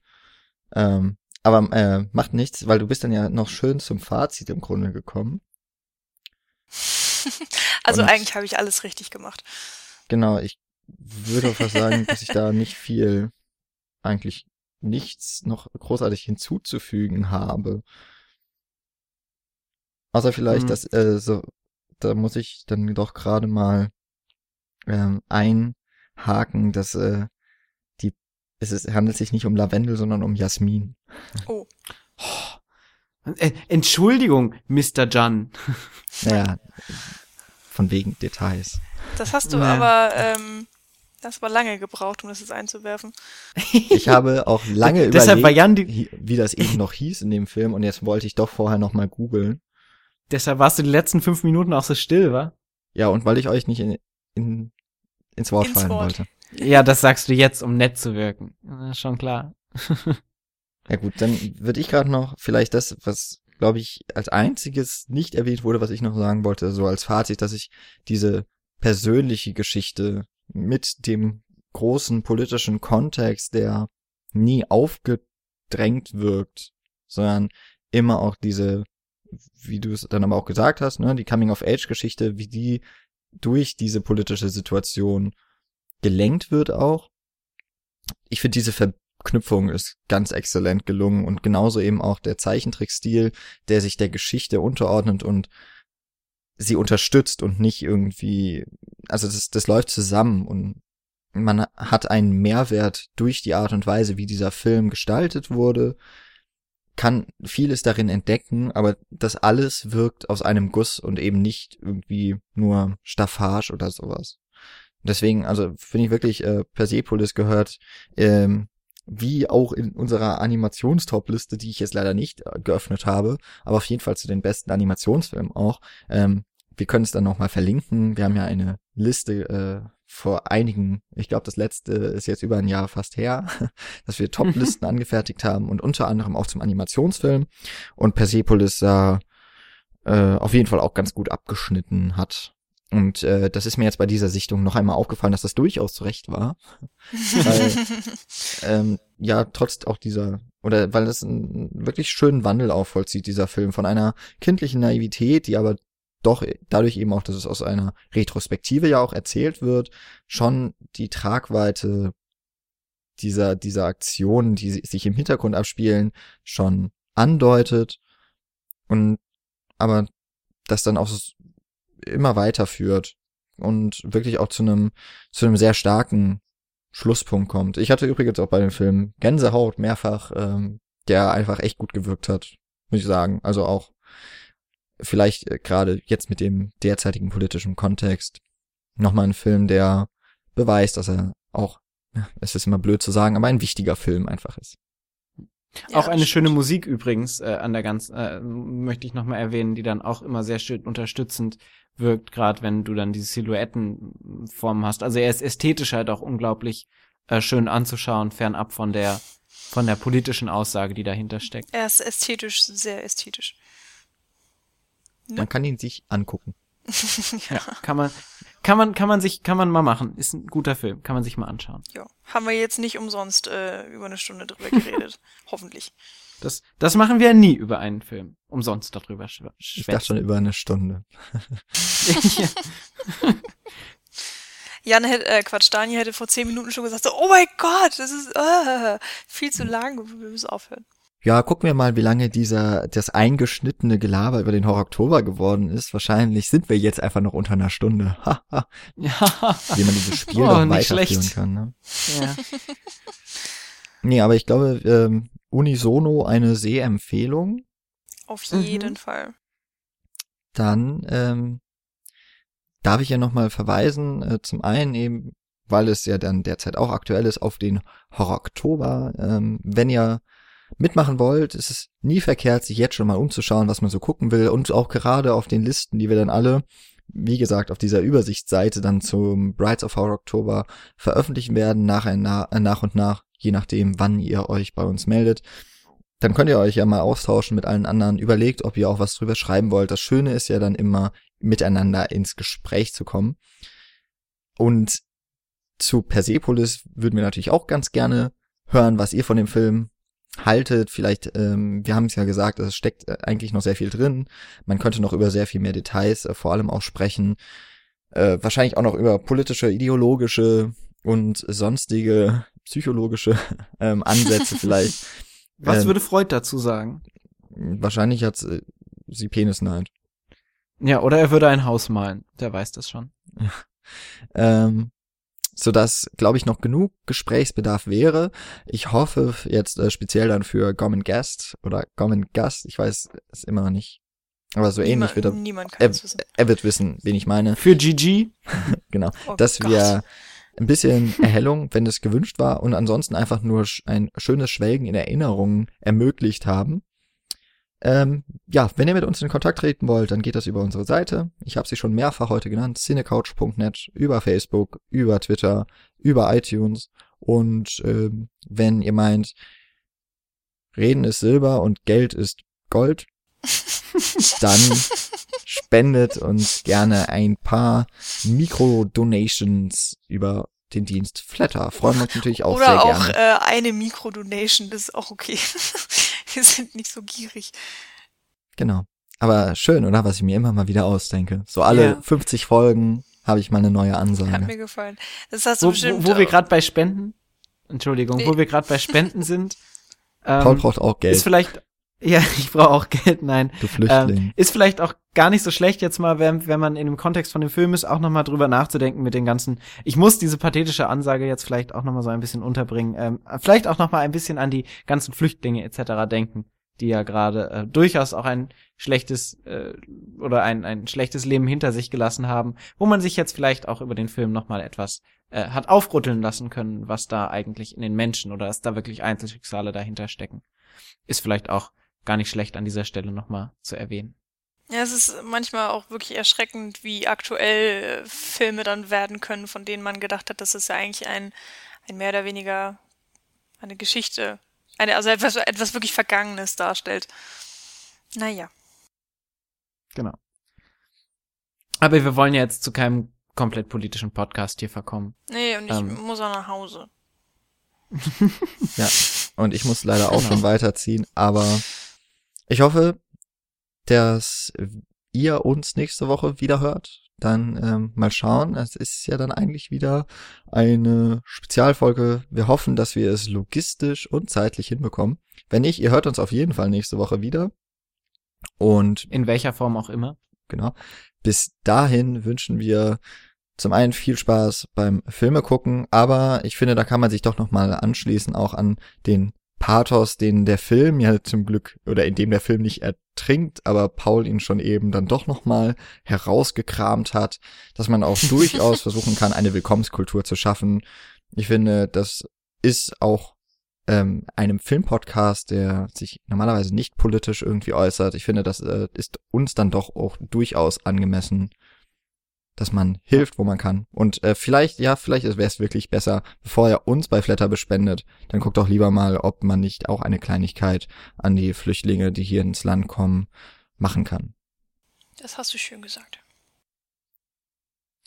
Speaker 1: Ähm, aber äh, macht nichts, weil du bist dann ja noch schön zum Fazit im Grunde gekommen.
Speaker 3: also
Speaker 1: Und-
Speaker 3: eigentlich habe ich alles richtig gemacht.
Speaker 1: Genau, ich würde fast sagen, dass ich da nicht viel, eigentlich nichts noch großartig hinzuzufügen habe. Außer vielleicht,
Speaker 2: Hm.
Speaker 1: dass, äh, so, da muss ich dann doch gerade mal ähm, einhaken, dass äh, es ist, handelt sich nicht um Lavendel, sondern um Jasmin.
Speaker 3: Oh,
Speaker 2: Äh, Entschuldigung, Mr. Jan.
Speaker 1: Naja, von wegen Details.
Speaker 3: das hast du
Speaker 2: Ja.
Speaker 3: aber, ähm, das aber lange gebraucht, um das jetzt einzuwerfen.
Speaker 1: Ich habe auch lange
Speaker 2: Deshalb war Jan
Speaker 1: überlegt, wie das eben noch hieß in dem Film und jetzt wollte ich doch vorher noch mal googeln.
Speaker 2: deshalb warst du die letzten fünf Minuten auch so still, wa?
Speaker 1: Ja, und weil ich euch nicht in, in, ins Wort
Speaker 3: Ins
Speaker 1: fallen
Speaker 3: Wort.
Speaker 1: wollte.
Speaker 2: Ja, das sagst du jetzt, um nett zu wirken. Ja, schon klar.
Speaker 1: Ja gut, dann würde ich gerade noch vielleicht das, was, glaube ich, als einziges nicht erwähnt wurde, was ich noch sagen wollte, so als Fazit, dass ich diese persönliche Geschichte mit dem großen politischen Kontext, der nie aufgedrängt wirkt, sondern immer auch diese, wie du es dann aber auch gesagt hast, ne, die Coming-of-Age-Geschichte, wie die durch diese politische Situation gelenkt wird auch. Ich finde diese Verknüpfung ist ganz exzellent gelungen und genauso eben auch der Zeichentrickstil, der sich der Geschichte unterordnet und sie unterstützt und nicht irgendwie, also das, das läuft zusammen und man hat einen Mehrwert durch die Art und Weise, wie dieser Film gestaltet wurde, kann vieles darin entdecken, aber das alles wirkt aus einem Guss und eben nicht irgendwie nur Staffage oder sowas. Deswegen, also finde ich wirklich, äh, Persepolis gehört, ähm, wie auch in unserer Animationstop-Liste, die ich jetzt leider nicht äh, geöffnet habe, aber auf jeden Fall zu den besten Animationsfilmen auch. Ähm, wir können es dann nochmal verlinken. Wir haben ja eine Liste äh, vor einigen, ich glaube, das letzte ist jetzt über ein Jahr fast her, dass wir Top-Listen angefertigt haben und unter anderem auch zum Animationsfilm. Und Persepolis da äh, auf jeden Fall auch ganz gut abgeschnitten hat. Und äh, das ist mir jetzt bei dieser Sichtung noch einmal aufgefallen, dass das durchaus zu Recht war. Weil, ähm, ja, trotz auch dieser, oder weil das einen wirklich schönen Wandel auch vollzieht, dieser Film, von einer kindlichen Naivität, die aber doch dadurch eben auch, dass es aus einer Retrospektive ja auch erzählt wird, schon die Tragweite dieser, dieser Aktionen, die si- sich im Hintergrund abspielen, schon andeutet und aber das dann auch immer weiterführt und wirklich auch zu einem, zu einem sehr starken Schlusspunkt kommt. Ich hatte übrigens auch bei dem Film Gänsehaut mehrfach, ähm, der einfach echt gut gewirkt hat, muss ich sagen. Also auch vielleicht äh, gerade jetzt mit dem derzeitigen politischen Kontext nochmal ein Film, der beweist, dass er auch, ja, es ist immer blöd zu sagen, aber ein wichtiger Film einfach ist.
Speaker 3: Ja,
Speaker 2: auch eine schöne. Musik übrigens äh, an der ganzen, äh, möchte ich nochmal erwähnen, die dann auch immer sehr schön unterstützend wirkt, gerade wenn du dann diese Silhouettenformen hast. Also er ist ästhetisch halt auch unglaublich äh, schön anzuschauen, fernab von der von der politischen Aussage, die dahinter steckt.
Speaker 3: Er ist ästhetisch, sehr ästhetisch.
Speaker 1: Man kann ihn sich angucken.
Speaker 2: Ja, kann man, kann man, kann man sich, kann man mal machen. Ist ein guter Film, kann man sich mal anschauen.
Speaker 3: Ja, haben wir jetzt nicht umsonst äh, über eine Stunde drüber geredet. Hoffentlich.
Speaker 2: Das, das machen wir nie über einen Film. Umsonst darüber schw-
Speaker 1: Ich dachte schon
Speaker 2: schwätzen.
Speaker 1: über eine Stunde.
Speaker 3: Jan hätte, äh, Quatsch, Daniel hätte vor zehn Minuten schon gesagt, so, oh mein Gott, das ist äh, viel zu lang, wir müssen aufhören.
Speaker 1: Ja, gucken wir mal, wie lange dieser, das eingeschnittene Gelaber über den Horror Oktober geworden ist. Wahrscheinlich sind wir jetzt einfach noch unter einer Stunde. Haha,
Speaker 2: ja,
Speaker 1: wie man dieses Spiel
Speaker 2: Oh,
Speaker 1: noch weiterführen
Speaker 2: schlecht.
Speaker 1: kann. Ne?
Speaker 2: ja.
Speaker 1: Nee, aber ich glaube, ähm, unisono eine Sehempfehlung.
Speaker 3: Auf
Speaker 2: Mhm.
Speaker 3: jeden Fall.
Speaker 1: Dann ähm, darf ich ja nochmal verweisen, äh, zum einen eben, weil es ja dann derzeit auch aktuell ist, auf den Horror Oktober. Ähm, wenn ihr mitmachen wollt, ist es nie verkehrt, sich jetzt schon mal umzuschauen, was man so gucken will und auch gerade auf den Listen, die wir dann alle wie gesagt, auf dieser Übersichtsseite dann zum Brides of Horror Oktober veröffentlichen werden, nach, nach, äh, nach und nach, je nachdem, wann ihr euch bei uns meldet. Dann könnt ihr euch ja mal austauschen mit allen anderen. Überlegt, ob ihr auch was drüber schreiben wollt. Das Schöne ist ja dann immer, miteinander ins Gespräch zu kommen. Und zu Persepolis würden wir natürlich auch ganz gerne hören, was ihr von dem Film haltet. Vielleicht, ähm, wir haben es ja gesagt, es steckt äh, eigentlich noch sehr viel drin. Man könnte noch über sehr viel mehr Details äh, vor allem auch sprechen. Äh, wahrscheinlich auch noch über politische, ideologische und sonstige psychologische ähm, Ansätze vielleicht.
Speaker 2: Was
Speaker 1: ähm,
Speaker 2: würde Freud dazu sagen?
Speaker 1: Wahrscheinlich hat äh, sie Penisneid.
Speaker 2: Ja, oder er würde ein Haus malen. Der weiß das schon.
Speaker 1: Ähm, sodass, glaube ich, noch genug Gesprächsbedarf wäre. Ich hoffe jetzt äh, speziell dann für Gorman Guest oder Gorman Gast, ich weiß es immer noch nicht. Aber so ähnlich wird er,
Speaker 3: Niemand kann
Speaker 1: er,
Speaker 3: es wissen.
Speaker 1: er wird wissen, wen ich meine.
Speaker 2: Für GG?
Speaker 1: Genau.
Speaker 3: Oh
Speaker 1: dass
Speaker 3: Gott.
Speaker 1: wir ein bisschen Erhellung, wenn es gewünscht war, und ansonsten einfach nur ein schönes Schwelgen in Erinnerungen ermöglicht haben. Ähm, ja, wenn ihr mit uns in Kontakt treten wollt, dann geht das über unsere Seite. Ich habe sie schon mehrfach heute genannt, cinecouch.net, über Facebook, über Twitter, über iTunes. Und ähm, wenn ihr meint, Reden ist Silber und Geld ist Gold, dann spendet uns gerne ein paar Mikro-Donations über den Dienst Flatter. Freuen wir uns natürlich auch
Speaker 3: Oder
Speaker 1: sehr
Speaker 3: auch
Speaker 1: gerne.
Speaker 3: äh, eine Mikrodonation, das ist auch okay. wir sind nicht so gierig.
Speaker 1: Genau. Aber schön, oder? Was ich mir immer mal wieder ausdenke. So alle
Speaker 2: Ja.
Speaker 1: 50 Folgen habe ich mal eine neue
Speaker 3: Hat
Speaker 1: Ansage.
Speaker 3: mir gefallen. Das hast du
Speaker 2: Wo,
Speaker 3: bestimmt.
Speaker 2: wo, wo wir gerade bei Spenden, Entschuldigung, wo
Speaker 3: Nee.
Speaker 2: wir gerade bei Spenden sind, ähm,
Speaker 1: Paul braucht auch
Speaker 2: ist
Speaker 1: Geld,
Speaker 2: vielleicht, ja, ich brauche auch Geld, nein.
Speaker 1: du Flüchtling.
Speaker 2: Ähm, ist vielleicht auch gar nicht so schlecht jetzt mal, wenn, wenn man in dem Kontext von dem Film ist, auch nochmal drüber nachzudenken mit den ganzen, ich muss diese pathetische Ansage jetzt vielleicht auch nochmal so ein bisschen unterbringen, ähm, vielleicht auch nochmal ein bisschen an die ganzen Flüchtlinge etc. denken, die ja gerade äh, durchaus auch ein schlechtes äh, oder ein, ein schlechtes Leben hinter sich gelassen haben, wo man sich jetzt vielleicht auch über den Film nochmal etwas äh, hat aufrütteln lassen können, was da eigentlich in den Menschen oder dass da wirklich Einzelschicksale dahinter stecken. Ist vielleicht auch gar nicht schlecht an dieser Stelle nochmal zu erwähnen.
Speaker 3: Ja, es ist manchmal auch wirklich erschreckend, wie aktuell äh, Filme dann werden können, von denen man gedacht hat, dass es ja eigentlich ein, ein mehr oder weniger eine Geschichte, eine, also etwas, etwas wirklich Vergangenes darstellt. Naja.
Speaker 2: Genau. Aber wir wollen ja jetzt zu keinem komplett politischen Podcast hier verkommen.
Speaker 3: Nee, und ich
Speaker 2: Ähm.
Speaker 3: muss auch nach Hause.
Speaker 1: Ja. Und ich muss leider auch
Speaker 2: Genau.
Speaker 1: schon weiterziehen, aber ich hoffe, dass ihr uns nächste Woche wieder hört. Dann ähm, mal schauen. Es ist ja dann eigentlich wieder eine Spezialfolge. Wir hoffen, dass wir es logistisch und zeitlich hinbekommen. Wenn nicht, ihr hört uns auf jeden Fall nächste Woche wieder. Und
Speaker 2: In welcher Form auch immer.
Speaker 1: genau. Bis dahin wünschen wir zum einen viel Spaß beim Filme gucken, aber ich finde, da kann man sich doch noch mal anschließen auch an den Pathos, den der Film ja zum Glück oder in dem der Film nicht ertrinkt, aber Paul ihn schon eben dann doch noch mal herausgekramt hat, dass man auch durchaus versuchen kann, eine Willkommenskultur zu schaffen. Ich finde, das ist auch ähm, einem Filmpodcast, der sich normalerweise nicht politisch irgendwie äußert. Ich finde, das äh, ist uns dann doch auch durchaus angemessen, dass man hilft, wo man kann. Und äh, vielleicht, ja, vielleicht wäre es wirklich besser, bevor er uns bei Flatter bespendet, dann guckt doch lieber mal, ob man nicht auch eine Kleinigkeit an die Flüchtlinge, die hier ins Land kommen, machen kann.
Speaker 3: Das hast du schön gesagt.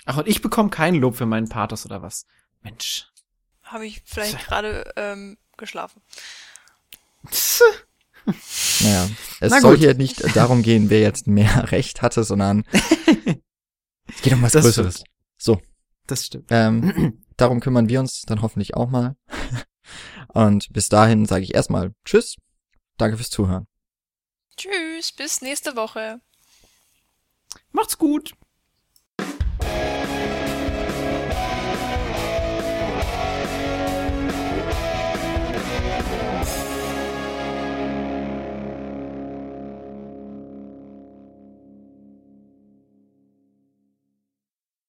Speaker 2: Ach, und ich bekomme kein Lob für meinen Pathos oder was? Mensch.
Speaker 3: Habe ich vielleicht gerade ähm, geschlafen.
Speaker 1: Naja, es
Speaker 2: Na
Speaker 1: soll hier nicht darum gehen, wer jetzt mehr Recht hatte, sondern es geht um was
Speaker 2: Das
Speaker 1: Größeres.
Speaker 2: stimmt.
Speaker 1: So,
Speaker 2: Das stimmt.
Speaker 1: ähm, darum kümmern wir uns dann hoffentlich auch mal. Und bis dahin sage ich erstmal Tschüss, danke fürs Zuhören.
Speaker 3: Tschüss, bis nächste Woche.
Speaker 2: Macht's gut.